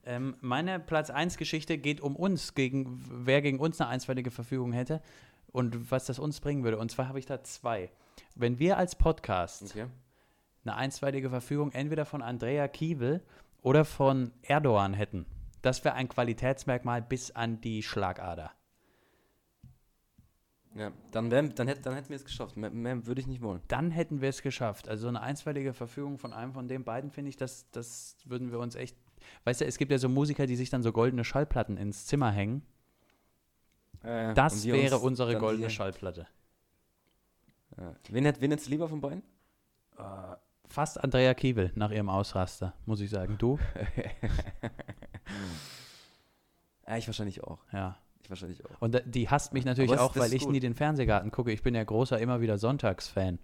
Ähm, meine Platz 1 Geschichte geht um uns, gegen wer gegen uns eine einstweilige Verfügung hätte und was das uns bringen würde. Und zwar habe ich da zwei. Wenn wir als Podcast Okay. eine einstweilige Verfügung entweder von Andrea Kiewel oder von Erdogan hätten, das wäre ein Qualitätsmerkmal bis an die Schlagader. Ja, dann, wär, dann, hätt, dann hätten wir es geschafft. Mehr, mehr würde ich nicht wollen. Dann hätten wir es geschafft. Also eine einstweilige Verfügung von einem von den beiden, finde ich, das, das würden wir uns echt. Weißt du, es gibt ja so Musiker, die sich dann so goldene Schallplatten ins Zimmer hängen. Das Und wir wäre uns unsere goldene Schallplatte. Ja. Wen, hätt, wen hättest du lieber von beiden? Fast Andrea Kiewel nach ihrem Ausraster, muss ich sagen. Du? Ja, ich wahrscheinlich auch. Ja. Ich wahrscheinlich auch. Und die hasst mich natürlich Aber auch, weil ich gut. nie den Fernsehgarten gucke. Ich bin ja großer immer wieder Sonntagsfan.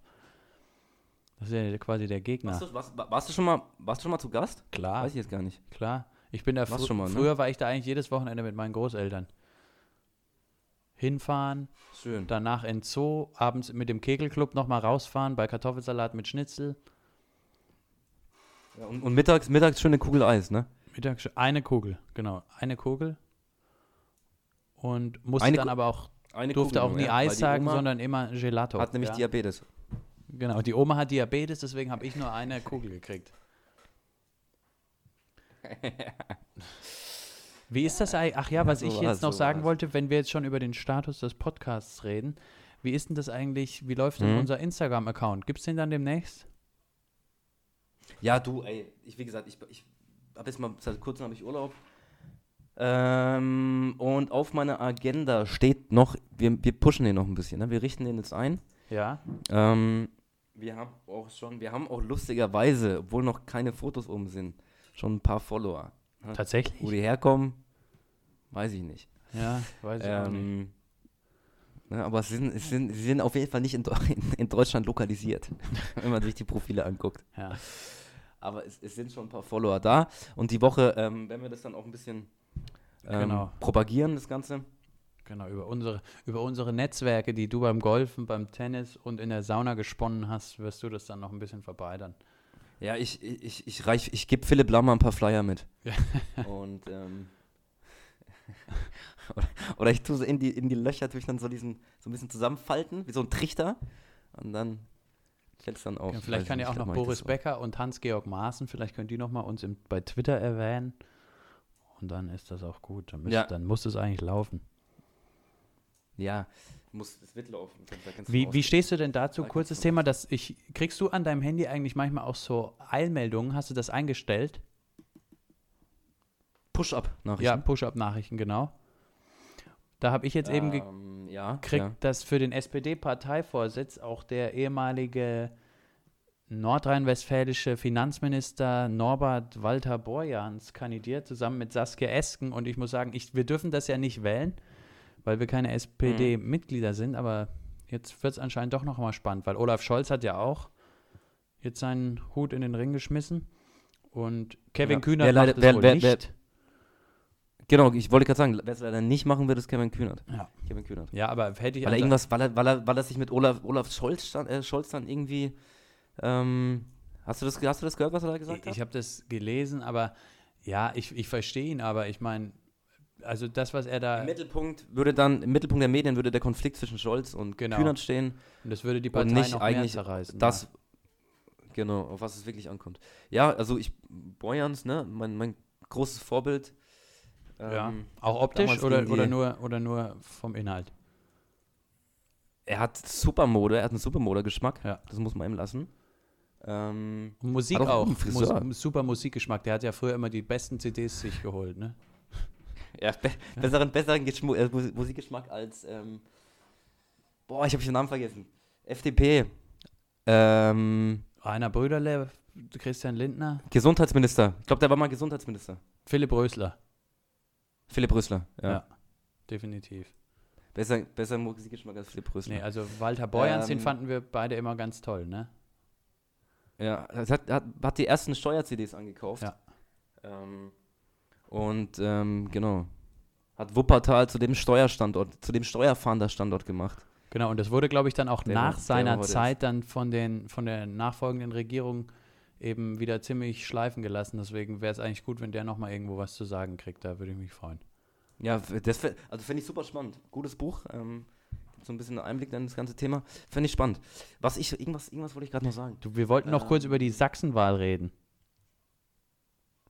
Das ist ja quasi der Gegner. Warst du, warst, warst, du schon mal, warst du schon mal zu Gast? Klar, Weiß ich jetzt gar nicht. klar. Ich bin da fr schon mal, ne? früher war ich da eigentlich jedes Wochenende mit meinen Großeltern. Hinfahren, Schön. danach in Zoo, abends mit dem Kegelclub nochmal rausfahren bei Kartoffelsalat mit Schnitzel. Ja, und, und mittags, mittags schöne Kugel Eis, ne? Mittags eine Kugel, genau, eine Kugel. Und musste Eine dann Ku- aber auch, Eine durfte Kugel auch nie ja, Eis sagen, Oma sondern immer Gelato. Hat nämlich ja. Diabetes. Genau, die Oma hat Diabetes, deswegen habe ich nur eine Kugel gekriegt. Wie ist das eigentlich? Ach ja, was ich jetzt noch sagen wollte, wenn wir jetzt schon über den Status des Podcasts reden, wie ist denn das eigentlich, wie läuft denn Mhm. unser Instagram-Account? Gibt es den dann demnächst? Ja, du, ey, ich, wie gesagt, ich, ich habe jetzt mal, seit kurzem habe ich Urlaub. Ähm, und auf meiner Agenda steht noch, wir, wir pushen den noch ein bisschen, ne? wir richten den jetzt ein. Ja. Ähm, wir haben auch schon, wir haben auch lustigerweise, obwohl noch keine Fotos oben sind, schon ein paar Follower. ne? Tatsächlich? Wo die herkommen, weiß ich nicht. Ja, weiß ich auch nicht. Ähm, ne, aber es sind, es sind, sie sind auf jeden Fall nicht in, in, in Deutschland lokalisiert, wenn man sich die Profile anguckt. Ja. Aber es, es sind schon ein paar Follower da. Und die Woche ähm, werden wir das dann auch ein bisschen ähm, Genau. propagieren, das Ganze. Genau, über unsere, über unsere Netzwerke, die du beim Golfen, beim Tennis und in der Sauna gesponnen hast, wirst du das dann noch ein bisschen verbreitern. Ja, ich, ich, ich, ich, reich- ich gebe Philipp Lammer ein paar Flyer mit. Und ähm, oder, oder ich tue so in die, in die Löcher, tue ich dann so diesen, so ein bisschen zusammenfalten, wie so ein Trichter. Und dann fällt es dann auf. Ja, vielleicht ich kann ja auch noch Boris. Becker und Hans-Georg Maaßen, vielleicht können die noch mal uns im, bei Twitter erwähnen. Und dann ist das auch gut. Dann, müsst, Ja. dann muss es eigentlich laufen. Ja, muss, es wird laufen. Wie, wie stehst du denn dazu? Da Kurzes Thema, dass ich, kriegst du an deinem Handy eigentlich manchmal auch so Eilmeldungen? Hast du das eingestellt? Push-Up-Nachrichten? Ja, Push-Up-Nachrichten, genau. Da habe ich jetzt eben gekriegt, ähm, ja, kriegt das für den SPD-Parteivorsitz auch der ehemalige nordrhein-westfälische Finanzminister Norbert Walter Borjans kandidiert, zusammen mit Saskia Esken. Und ich muss sagen, ich, wir dürfen das ja nicht wählen, weil wir keine SPD-Mitglieder sind, aber jetzt wird es anscheinend doch noch mal spannend, weil Olaf Scholz hat ja auch jetzt seinen Hut in den Ring geschmissen. Und Kevin Ja. Kühner Wer leider- macht es wer- wohl wer- nicht. Genau, ich wollte gerade sagen, wer es leider nicht machen wird, ist Kevin Kühnert. Ja. Kevin Kühnert. ja, aber hätte ich Weil er an- irgendwas, weil er, weil er, weil er sich mit Olaf, Olaf Scholz, stand, äh, Scholz dann irgendwie, ähm, hast du das, hast du das gehört, was er da gesagt Ich, hat? ich habe das gelesen, aber ja, ich, ich verstehe ihn, aber ich meine, also das, was er da, Im Mittelpunkt würde dann, im Mittelpunkt der Medien würde der Konflikt zwischen Scholz und Genau. Kühnert stehen. das würde die und Partei nicht noch eigentlich mehr zerreißen. Das, ja. genau, auf was es wirklich ankommt. Ja, also ich, Boyans, ne, mein, mein großes Vorbild, Ja. Ähm, Auch optisch oder, oder, nur, oder nur vom Inhalt? Er hat Supermode, er hat einen Supermode-Geschmack. Ja. Das muss man ihm lassen. Ähm, Und Musik auch auch. Mus super Musikgeschmack. Der hat ja früher immer die besten CDs sich geholt, ne? ja, be besseren, besseren äh, Mus- Musikgeschmack als. Ähm, boah, ich habe den Namen vergessen. FDP. Ähm, Rainer Brüderle, Christian Lindner, Gesundheitsminister. Ich glaube, der war mal Gesundheitsminister. Philipp Rösler. Philipp Rösler. Ja. Ja. Definitiv. Besser, besser Musikgeschmack als Philipp Rösler. Nee, also Walter Beuerns, den Ähm, fanden wir beide immer ganz toll, ne? Ja, hat, hat, hat die ersten Steuer-CDs angekauft. Ja. Ähm, und ähm, genau. Hat Wuppertal zu dem Steuerstandort, zu dem Steuerfahnderstandort gemacht. Genau, und das wurde, glaube ich, dann auch Der nach war- seiner Zeit dann von, den, von der nachfolgenden Regierung eben wieder ziemlich schleifen gelassen. Deswegen wäre es eigentlich gut, wenn der nochmal irgendwo was zu sagen kriegt. Da würde ich mich freuen. Ja, das also fände ich super spannend. Gutes Buch. Ähm, so ein bisschen Einblick in das ganze Thema. Fände ich spannend. Was ich, irgendwas, irgendwas wollte ich gerade noch sagen. Du, wir wollten noch kurz Ähm. über die Sachsenwahl reden.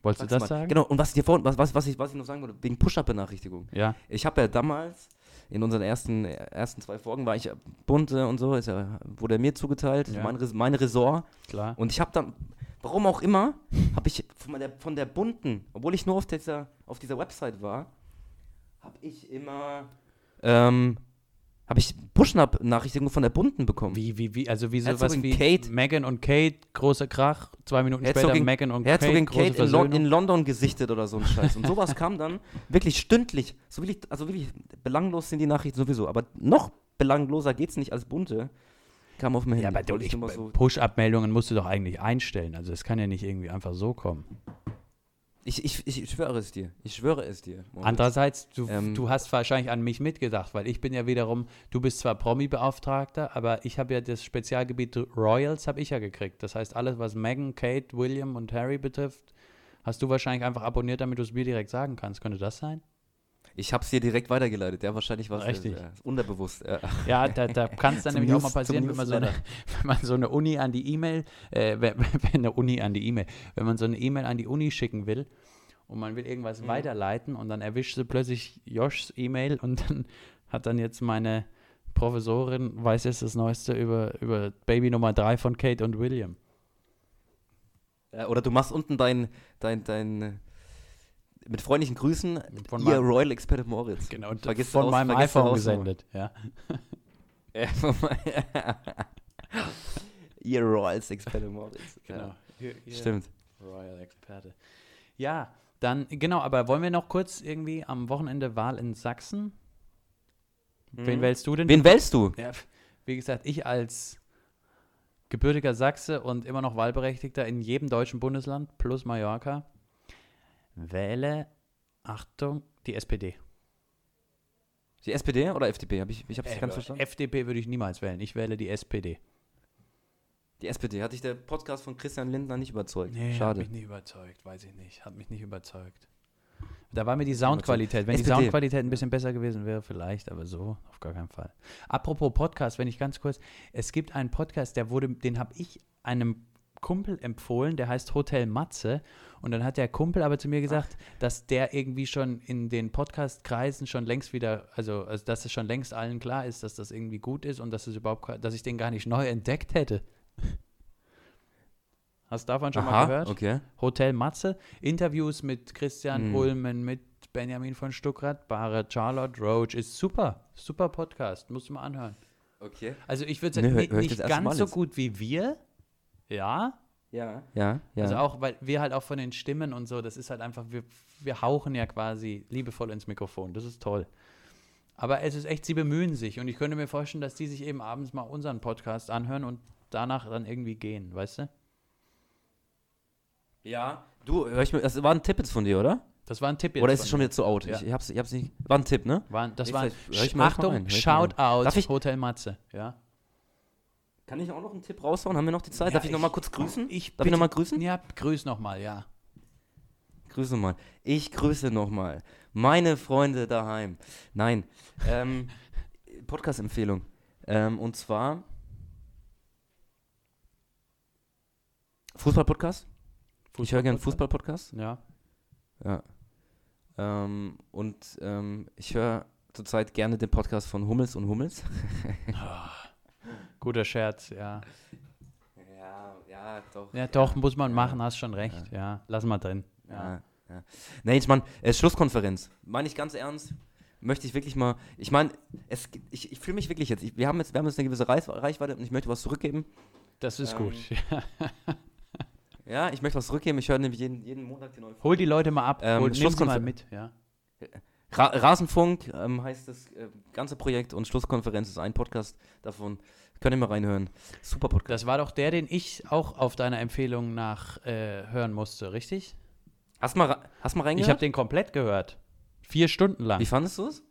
Wolltest du das sagen? Genau, und was ich dir vorhin, was, was, was, ich, was ich noch sagen wollte, wegen Push-Up-Benachrichtigung. Ja, Ich habe ja damals, in unseren ersten, ersten zwei Folgen, war ich bunte und so, ist ja, wurde mir zugeteilt, Ja. mein, mein Ressort. klar. Und ich habe dann, warum auch immer, habe ich von der, von der bunten, obwohl ich nur auf dieser, auf dieser Website war, habe ich immer, ähm, habe ich Push-Up-Nachrichtigungen von der bunten bekommen. Wie, wie, wie, also wie sowas Herzogin wie Kate. Megan und Kate, großer Krach, zwei Minuten später Herzogin- Megan und Herzogin Kate, Kate in, Lon in. London gesichtet oder so ein Scheiß. Und sowas kam dann wirklich stündlich. So wirklich, also wirklich belanglos sind die Nachrichten sowieso. Aber noch belangloser geht's nicht als bunte. Kam auf mein Handy. Ja, aber so- Push-Up-Meldungen musst du doch eigentlich einstellen. Also es kann ja nicht irgendwie einfach so kommen. Ich, ich, ich schwöre es dir. Ich schwöre es dir. Moritz. Andererseits, du, Ähm, du hast wahrscheinlich an mich mitgedacht, weil ich bin ja wiederum, du bist zwar Promi-Beauftragter, aber ich habe ja das Spezialgebiet Royals habe ich ja gekriegt. Das heißt, alles, was Meghan, Kate, William und Harry betrifft, hast du wahrscheinlich einfach abonniert, damit du es mir direkt sagen kannst. Könnte das sein? Ich habe es dir direkt weitergeleitet. Ja, wahrscheinlich war es Richtig. äh, unterbewusst. Ja. Ja, da, da kann es dann nämlich auch mal passieren, wenn man, so eine, wenn man so eine Uni an die E-Mail, äh, wenn, wenn eine Uni an die E-Mail, wenn man so eine E-Mail an die Uni schicken will und man will irgendwas Mhm. weiterleiten und dann erwischt sie plötzlich Joshs E-Mail und dann hat dann jetzt meine Professorin, weiß jetzt das Neueste über, über Baby Nummer 3 von Kate und William. Ja, oder du machst unten dein, dein, dein, äh, mit freundlichen Grüßen, Von ihr meinem- Royal Experte Moritz. Genau, und Vergiss von raus- meinem iPhone gesendet. Ja. Ja, ihr Royals Experte Moritz. Genau. Ihr- ihr Stimmt. Royal Experte. Ja, dann, genau, aber wollen wir noch kurz irgendwie am Wochenende Wahl in Sachsen? Wen Mhm. wählst du denn? Wen wählst du? Ja, wie gesagt, ich als gebürtiger Sachse und immer noch Wahlberechtigter in jedem deutschen Bundesland plus Mallorca wähle, Achtung, die SPD. Die SPD oder FDP? Hab ich ich habe es Äh, ganz verstanden. FDP würde ich niemals wählen. Ich wähle die SPD. Die SPD. Hat dich der Podcast von Christian Lindner nicht überzeugt? Nee, hat Schade. mich nicht überzeugt, weiß ich nicht. Hat mich nicht überzeugt. Da war mir die Soundqualität. Wenn die SPD. Soundqualität ein bisschen besser gewesen wäre, vielleicht, aber so auf gar keinen Fall. Apropos Podcast, wenn ich ganz kurz, es gibt einen Podcast, der wurde, den habe ich einem Kumpel empfohlen, der heißt Hotel Matze. Und dann hat der Kumpel aber zu mir gesagt, dass der irgendwie schon in den Podcast-Kreisen schon längst wieder, also, also dass es schon längst allen klar ist, dass das irgendwie gut ist und dass es überhaupt, dass ich den gar nicht neu entdeckt hätte. Hast du davon schon mal Aha, gehört? okay. Hotel Matze, Interviews mit Christian Hm. Ulmen, mit Benjamin von Stuckrad, Barre, Charlotte Roach, ist super, super Podcast, musst du mal anhören. Okay. Also ich würde Nee, sagen, hör- nicht, nicht ganz Mal so gut wie wir, ja, Ja. Ja, ja. also auch, weil wir halt auch von den Stimmen und so, das ist halt einfach, wir, wir hauchen ja quasi liebevoll ins Mikrofon, das ist toll. Aber es ist echt, sie bemühen sich und ich könnte mir vorstellen, dass die sich eben abends mal unseren Podcast anhören und danach dann irgendwie gehen, weißt du? ja. Du, hör ich mir, das war ein Tipp jetzt von dir, oder? Das war ein Tipp jetzt. Oder ist es schon mir. wieder zu out? Ja. Ich, ich, hab's, ich hab's nicht. War ein Tipp, ne? War, das war ich einfach mal Achtung. Shoutout Hotel Matze, ja. Kann ich auch noch einen Tipp raushauen? Haben wir noch die Zeit? Darf ich, noch mal kurz grüßen? Ich Darf ich noch mal grüßen? Ja, grüß nochmal, ja. Grüße mal. Ich grüße nochmal. Meine Freunde daheim. Nein. Ähm, Podcast-Empfehlung. Ähm, und zwar Fußball-Podcast. Ich höre gerne Fußball-Podcast. Ja. Ja. Ähm, und ähm, ich höre zurzeit gerne den Podcast von Hummels und Hummels. Guter Scherz, ja. Ja, ja, doch. Ja, doch, muss man machen, hast schon recht. Ja, lass mal drin. Ja. Ja, ja. Nee, ich meine, äh, Schlusskonferenz. Meine ich ganz ernst. Möchte ich wirklich mal. Ich meine, ich, ich fühle mich wirklich jetzt. Ich, wir, haben jetzt. wir haben jetzt eine gewisse Reis, Reichweite und ich möchte was zurückgeben. Das ist Ähm, gut. Ja, ich möchte was zurückgeben. Ich höre nämlich jeden, jeden Monat die neue Hol die Leute mal ab. Ähm, Hol, nimm sie mal mit. Ja. Ra Rasenfunk ähm, heißt das äh, ganze Projekt und Schlusskonferenz ist ein Podcast davon. Könnt ihr mal reinhören. Super Podcast. Das war doch der, den ich auch auf deiner Empfehlung nach äh, hören musste, richtig? Hast mal, hast mal Ich reingehört? habe den komplett gehört. Vier Stunden lang. Wie fandest du es?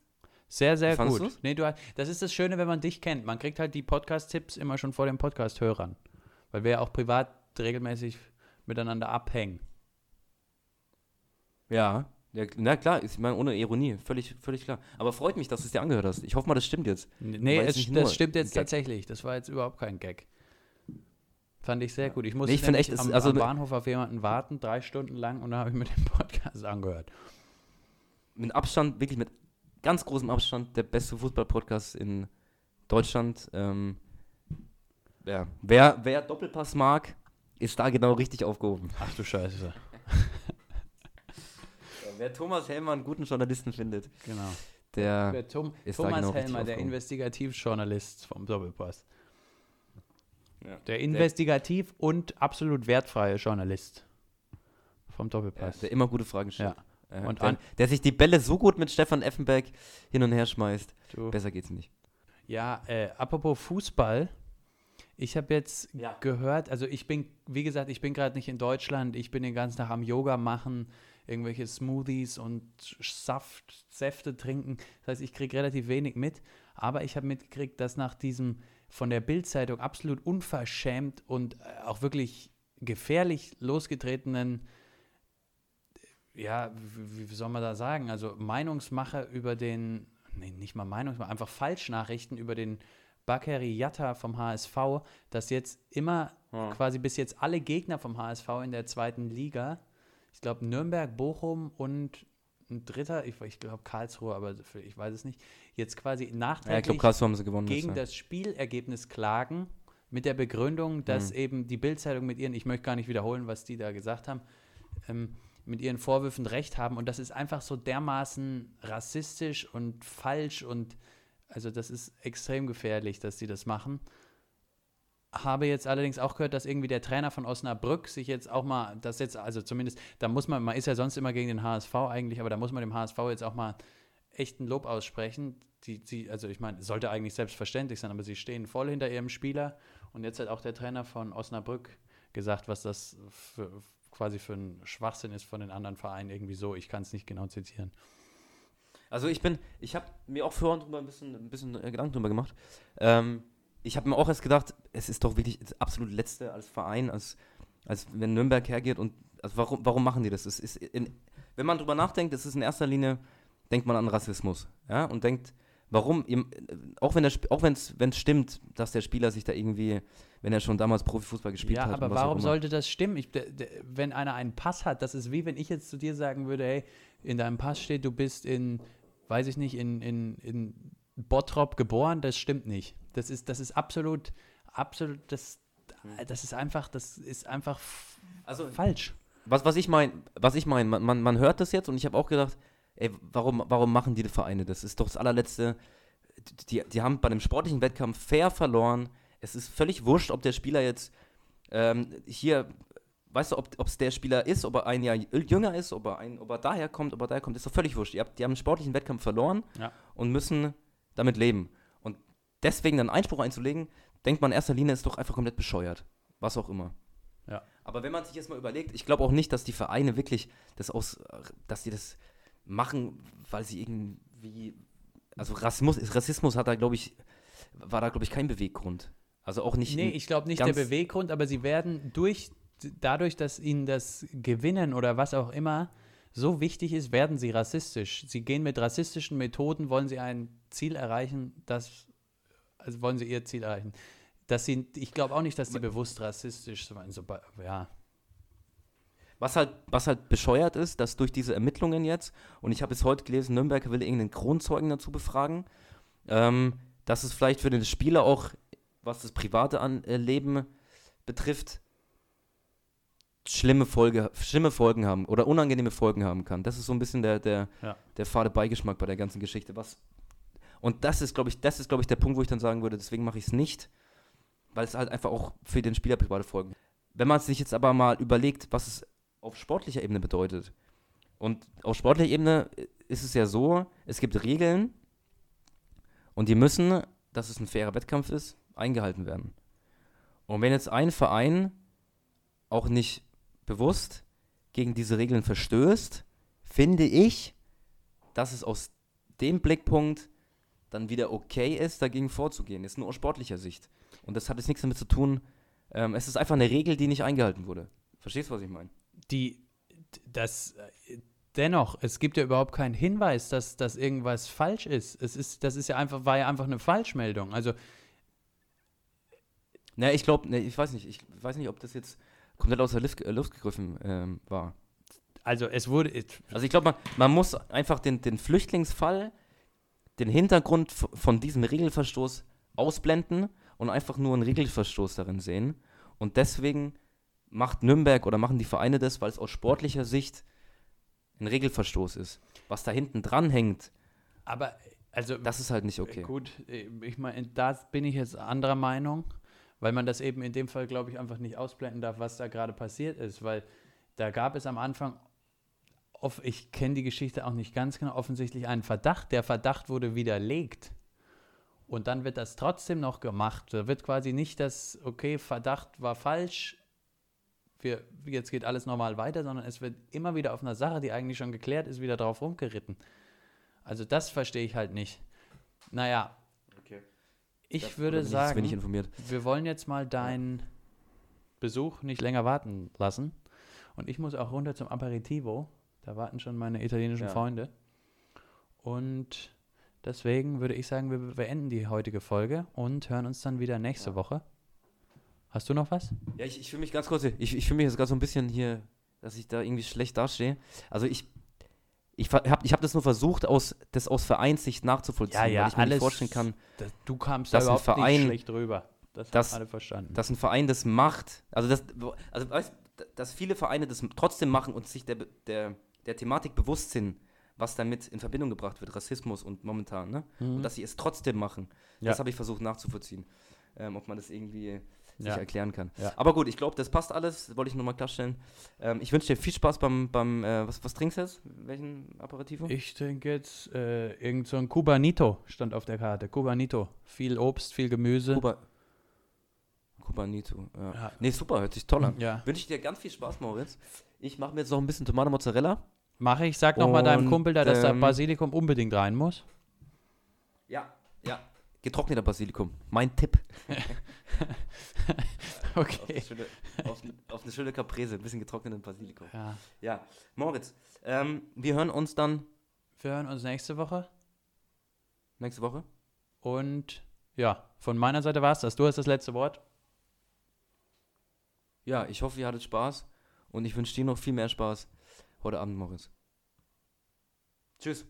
Sehr, sehr fandest gut. du's? Nee, du, das ist das Schöne, wenn man dich kennt. Man kriegt halt die Podcast-Tipps immer schon vor den Podcast-Hörern. Weil wir ja auch privat regelmäßig miteinander abhängen. Ja. Ja. Na klar, ich meine ohne Ironie. Völlig, völlig klar. Aber freut mich, dass du es dir angehört hast. Ich hoffe mal, das stimmt jetzt. Nee, es, das stimmt jetzt tatsächlich. Das war jetzt überhaupt kein Gag. Fand ich sehr gut. Ich musste Nee, ich echt, am, also am mit- Bahnhof auf jemanden warten, drei Stunden lang, und dann habe ich mir den Podcast angehört. Mit Abstand, wirklich mit ganz großem Abstand, der beste Fußball-Podcast in Deutschland. Ähm, ja. wer, wer Doppelpass mag, ist da genau richtig aufgehoben. Ach du Scheiße. Wer Thomas Hellmann einen guten Journalisten findet, Genau. der. Der Tom, ist Thomas genau Helmer, der. Investigativjournalist vom Doppelpass. Ja. Der investigativ und absolut wertfreie Journalist vom Ja, Doppelpass. der immer gute Fragen stellt. Ja. Äh, Und der, an- der sich die Bälle so gut mit Stefan Effenberg hin und her schmeißt. Du. Besser geht's nicht. Ja, äh, apropos Fußball. Ich habe jetzt Ja. gehört, also ich bin, wie gesagt, ich bin gerade nicht in Deutschland. Ich bin den ganzen Tag am Yoga machen, irgendwelche Smoothies und Saft, Säfte trinken. Das heißt, ich kriege relativ wenig mit. Aber ich habe mitgekriegt, dass nach diesem von der Bild-Zeitung absolut unverschämt und äh, auch wirklich gefährlich losgetretenen, ja, wie, wie soll man da sagen, also Meinungsmache über den, nee, nicht mal Meinungsmache, einfach Falschnachrichten über den Bakary Yatta vom HSV, dass jetzt immer Ja. quasi bis jetzt alle Gegner vom HSV in der zweiten Liga, ich glaube Nürnberg, Bochum und ein dritter, ich, ich glaube Karlsruhe, aber ich weiß es nicht, jetzt quasi Ja, ich nachträglich haben sie gewonnen. gegen das, das Spielergebnis klagen, mit der Begründung, dass Mhm. eben die Bildzeitung mit ihren, ich möchte gar nicht wiederholen, was die da gesagt haben, ähm, mit ihren Vorwürfen recht haben. Und das ist einfach so dermaßen rassistisch und falsch und also das ist extrem gefährlich, dass sie das machen. Habe jetzt allerdings auch gehört, dass irgendwie der Trainer von Osnabrück sich jetzt auch mal, das jetzt, also zumindest, da muss man, man ist ja sonst immer gegen den HSV eigentlich, aber da muss man dem HSV jetzt auch mal echten Lob aussprechen. Die, die, also ich meine, sollte eigentlich selbstverständlich sein, aber sie stehen voll hinter ihrem Spieler und jetzt hat auch der Trainer von Osnabrück gesagt, was das für, quasi für ein Schwachsinn ist von den anderen Vereinen, irgendwie so, ich kann es nicht genau zitieren. Also ich bin, ich habe mir auch vorhin drüber ein bisschen, ein bisschen äh, Gedanken drüber gemacht. Ähm, ich habe mir auch erst gedacht, es ist doch wirklich das absolut Letzte als Verein, als, als wenn Nürnberg hergeht und also warum, warum machen die das? Es ist in, wenn man drüber nachdenkt, es ist in erster Linie, denkt man an Rassismus, ja, und denkt, warum, auch wenn Sp- auch wenn es stimmt, dass der Spieler sich da irgendwie, wenn er schon damals Profifußball gespielt ja, hat. aber was auch warum sollte das stimmen? Ich, wenn einer einen Pass hat, das ist wie wenn ich jetzt zu dir sagen würde, hey, in deinem Pass steht, du bist in, weiß ich nicht, in, in, in Bottrop geboren, das stimmt nicht. Das ist, das ist absolut, absolut, das, das ist einfach, das ist einfach Also falsch. Was, was ich meine, was ich meine, man, man, man hört das jetzt und ich habe auch gedacht, ey, warum, warum machen die Vereine das? ist doch das allerletzte. Die, die haben bei dem sportlichen Wettkampf fair verloren. Es ist völlig wurscht, ob der Spieler jetzt ähm, hier, weißt du, ob es der Spieler ist, ob er ein Jahr jünger ist, ob er, ein, ob er daher kommt, ob er daher kommt, ist doch völlig wurscht. Die, die haben einen sportlichen Wettkampf verloren Ja. und müssen damit leben. Deswegen dann Einspruch einzulegen, denkt man in erster Linie, ist doch einfach komplett bescheuert. Was auch immer. Ja. Aber wenn man sich jetzt mal überlegt, ich glaube auch nicht, dass die Vereine wirklich das aus, dass die das machen, weil sie irgendwie, also Rassismus, Rassismus hat da, glaube ich, war da, glaube ich, kein Beweggrund. Also auch nicht. Nee, ich glaube nicht der Beweggrund, aber sie werden durch, dadurch, dass ihnen das Gewinnen oder was auch immer so wichtig ist, werden sie rassistisch. Sie gehen mit rassistischen Methoden, wollen sie ein Ziel erreichen, das, also wollen sie ihr Ziel erreichen. Dass sie, ich glaube auch nicht, dass sie bewusst rassistisch sind. So, ja, Was halt, was halt bescheuert ist, dass durch diese Ermittlungen jetzt, und ich habe es heute gelesen, Nürnberg will irgendeinen Kronzeugen dazu befragen, ähm, dass es vielleicht für den Spieler auch, was das private Anleben betrifft, schlimme, Folge, schlimme Folgen haben oder unangenehme Folgen haben kann. Das ist so ein bisschen der, der, Ja. der fade Beigeschmack bei der ganzen Geschichte. Was, und das ist, glaube ich, das ist, glaube ich, der Punkt, wo ich dann sagen würde, deswegen mache ich es nicht, weil es halt einfach auch für den Spieler private Folgen. Wenn man sich jetzt aber mal überlegt, was es auf sportlicher Ebene bedeutet. Und auf sportlicher Ebene ist es ja so, es gibt Regeln und die müssen, dass es ein fairer Wettkampf ist, eingehalten werden. Und wenn jetzt ein Verein auch nicht bewusst gegen diese Regeln verstößt, finde ich, dass es aus dem Blickpunkt dann wieder okay ist, dagegen vorzugehen. Ist nur aus sportlicher Sicht. Und das hat jetzt nichts damit zu tun. Ähm, es ist einfach eine Regel, die nicht eingehalten wurde. Verstehst du, was ich meine? die, das, dennoch, es gibt ja überhaupt keinen Hinweis, dass, dass irgendwas falsch ist. Es ist, das ist ja einfach, war ja einfach eine Falschmeldung. Also, Ne, ich glaube, ne, ich weiß nicht, ich weiß nicht, ob das jetzt komplett aus der Luft, äh, Luft gegriffen ähm, war. also es wurde, Also ich glaube, man, man muss einfach den, den Flüchtlingsfall, den Hintergrund von diesem Regelverstoß ausblenden und einfach nur einen Regelverstoß darin sehen. Und deswegen macht Nürnberg oder machen die Vereine das, weil es aus sportlicher Sicht ein Regelverstoß ist. Was da hinten dran hängt, aber, also, das ist halt nicht okay. Gut, ich meine, da bin ich jetzt anderer Meinung, weil man das eben in dem Fall, glaube ich, einfach nicht ausblenden darf, was da gerade passiert ist, weil da gab es am Anfang, off, ich kenne die Geschichte auch nicht ganz genau, offensichtlich einen Verdacht. Der Verdacht wurde widerlegt. Und dann wird das trotzdem noch gemacht. Da wird quasi nicht das, okay, Verdacht war falsch, wir, jetzt geht alles normal weiter, sondern es wird immer wieder auf einer Sache, die eigentlich schon geklärt ist, wieder drauf rumgeritten. Also das verstehe ich halt nicht. Naja, Okay. ich Das- würde ich sagen, informiert. wir wollen jetzt mal deinen Besuch nicht länger warten lassen. Und ich muss auch runter zum Aperitivo. Da warten schon meine italienischen Ja. Freunde. Und deswegen würde ich sagen, wir beenden die heutige Folge und hören uns dann wieder nächste Ja. Woche. Hast du noch was? Ja, ich, ich fühle mich ganz kurz, ich, ich fühle mich jetzt gerade so ein bisschen hier, dass ich da irgendwie schlecht dastehe. Also ich, ich habe ich hab das nur versucht, aus, das aus Vereinssicht nachzuvollziehen, Ja, ja, weil ich mir alles- nicht vorstellen kann, Das, du kamst Dass da ein überhaupt Verein- nicht schlecht rüber. Das haben alle verstanden. dass ein Verein das macht, also, das, also weißt, dass viele Vereine das trotzdem machen und sich der, der, der Thematik bewusst sind, was damit in Verbindung gebracht wird, Rassismus und momentan, ne? Mhm. Und dass sie es trotzdem machen. Ja. Das habe ich versucht nachzuvollziehen, ähm, ob man das irgendwie sich Ja. erklären kann. Ja. Aber gut, ich glaube, das passt alles, wollte ich nochmal klarstellen. Ähm, ich wünsche dir viel Spaß beim, beim äh, was, was trinkst du jetzt? Welchen Aperitivo? Ich trinke jetzt äh, irgend so ein Cubanito, stand auf der Karte. Cubanito. Viel Obst, viel Gemüse. Kuba Kubanito. Ja. Ja. Nee, super, hört sich toll an. Ja. Wünsche ich dir ganz viel Spaß, Moritz. Ich mache mir jetzt noch ein bisschen Tomate Mozzarella. Mache ich. Sag noch mal deinem Kumpel da, dass da ähm, Basilikum unbedingt rein muss. Ja, ja. Getrockneter Basilikum. Mein Tipp. Auf, Okay. eine schöne, auf, auf eine schöne Caprese, ein bisschen getrockneten Basilikum. Ja. Ja, Moritz, ähm, wir hören uns dann Wir hören uns nächste Woche. nächste Woche. Und ja, von meiner Seite war es das. Du hast das letzte Wort. Ja, ich hoffe, ihr hattet Spaß und ich wünsche dir noch viel mehr Spaß heute Abend, Moritz. Tschüss.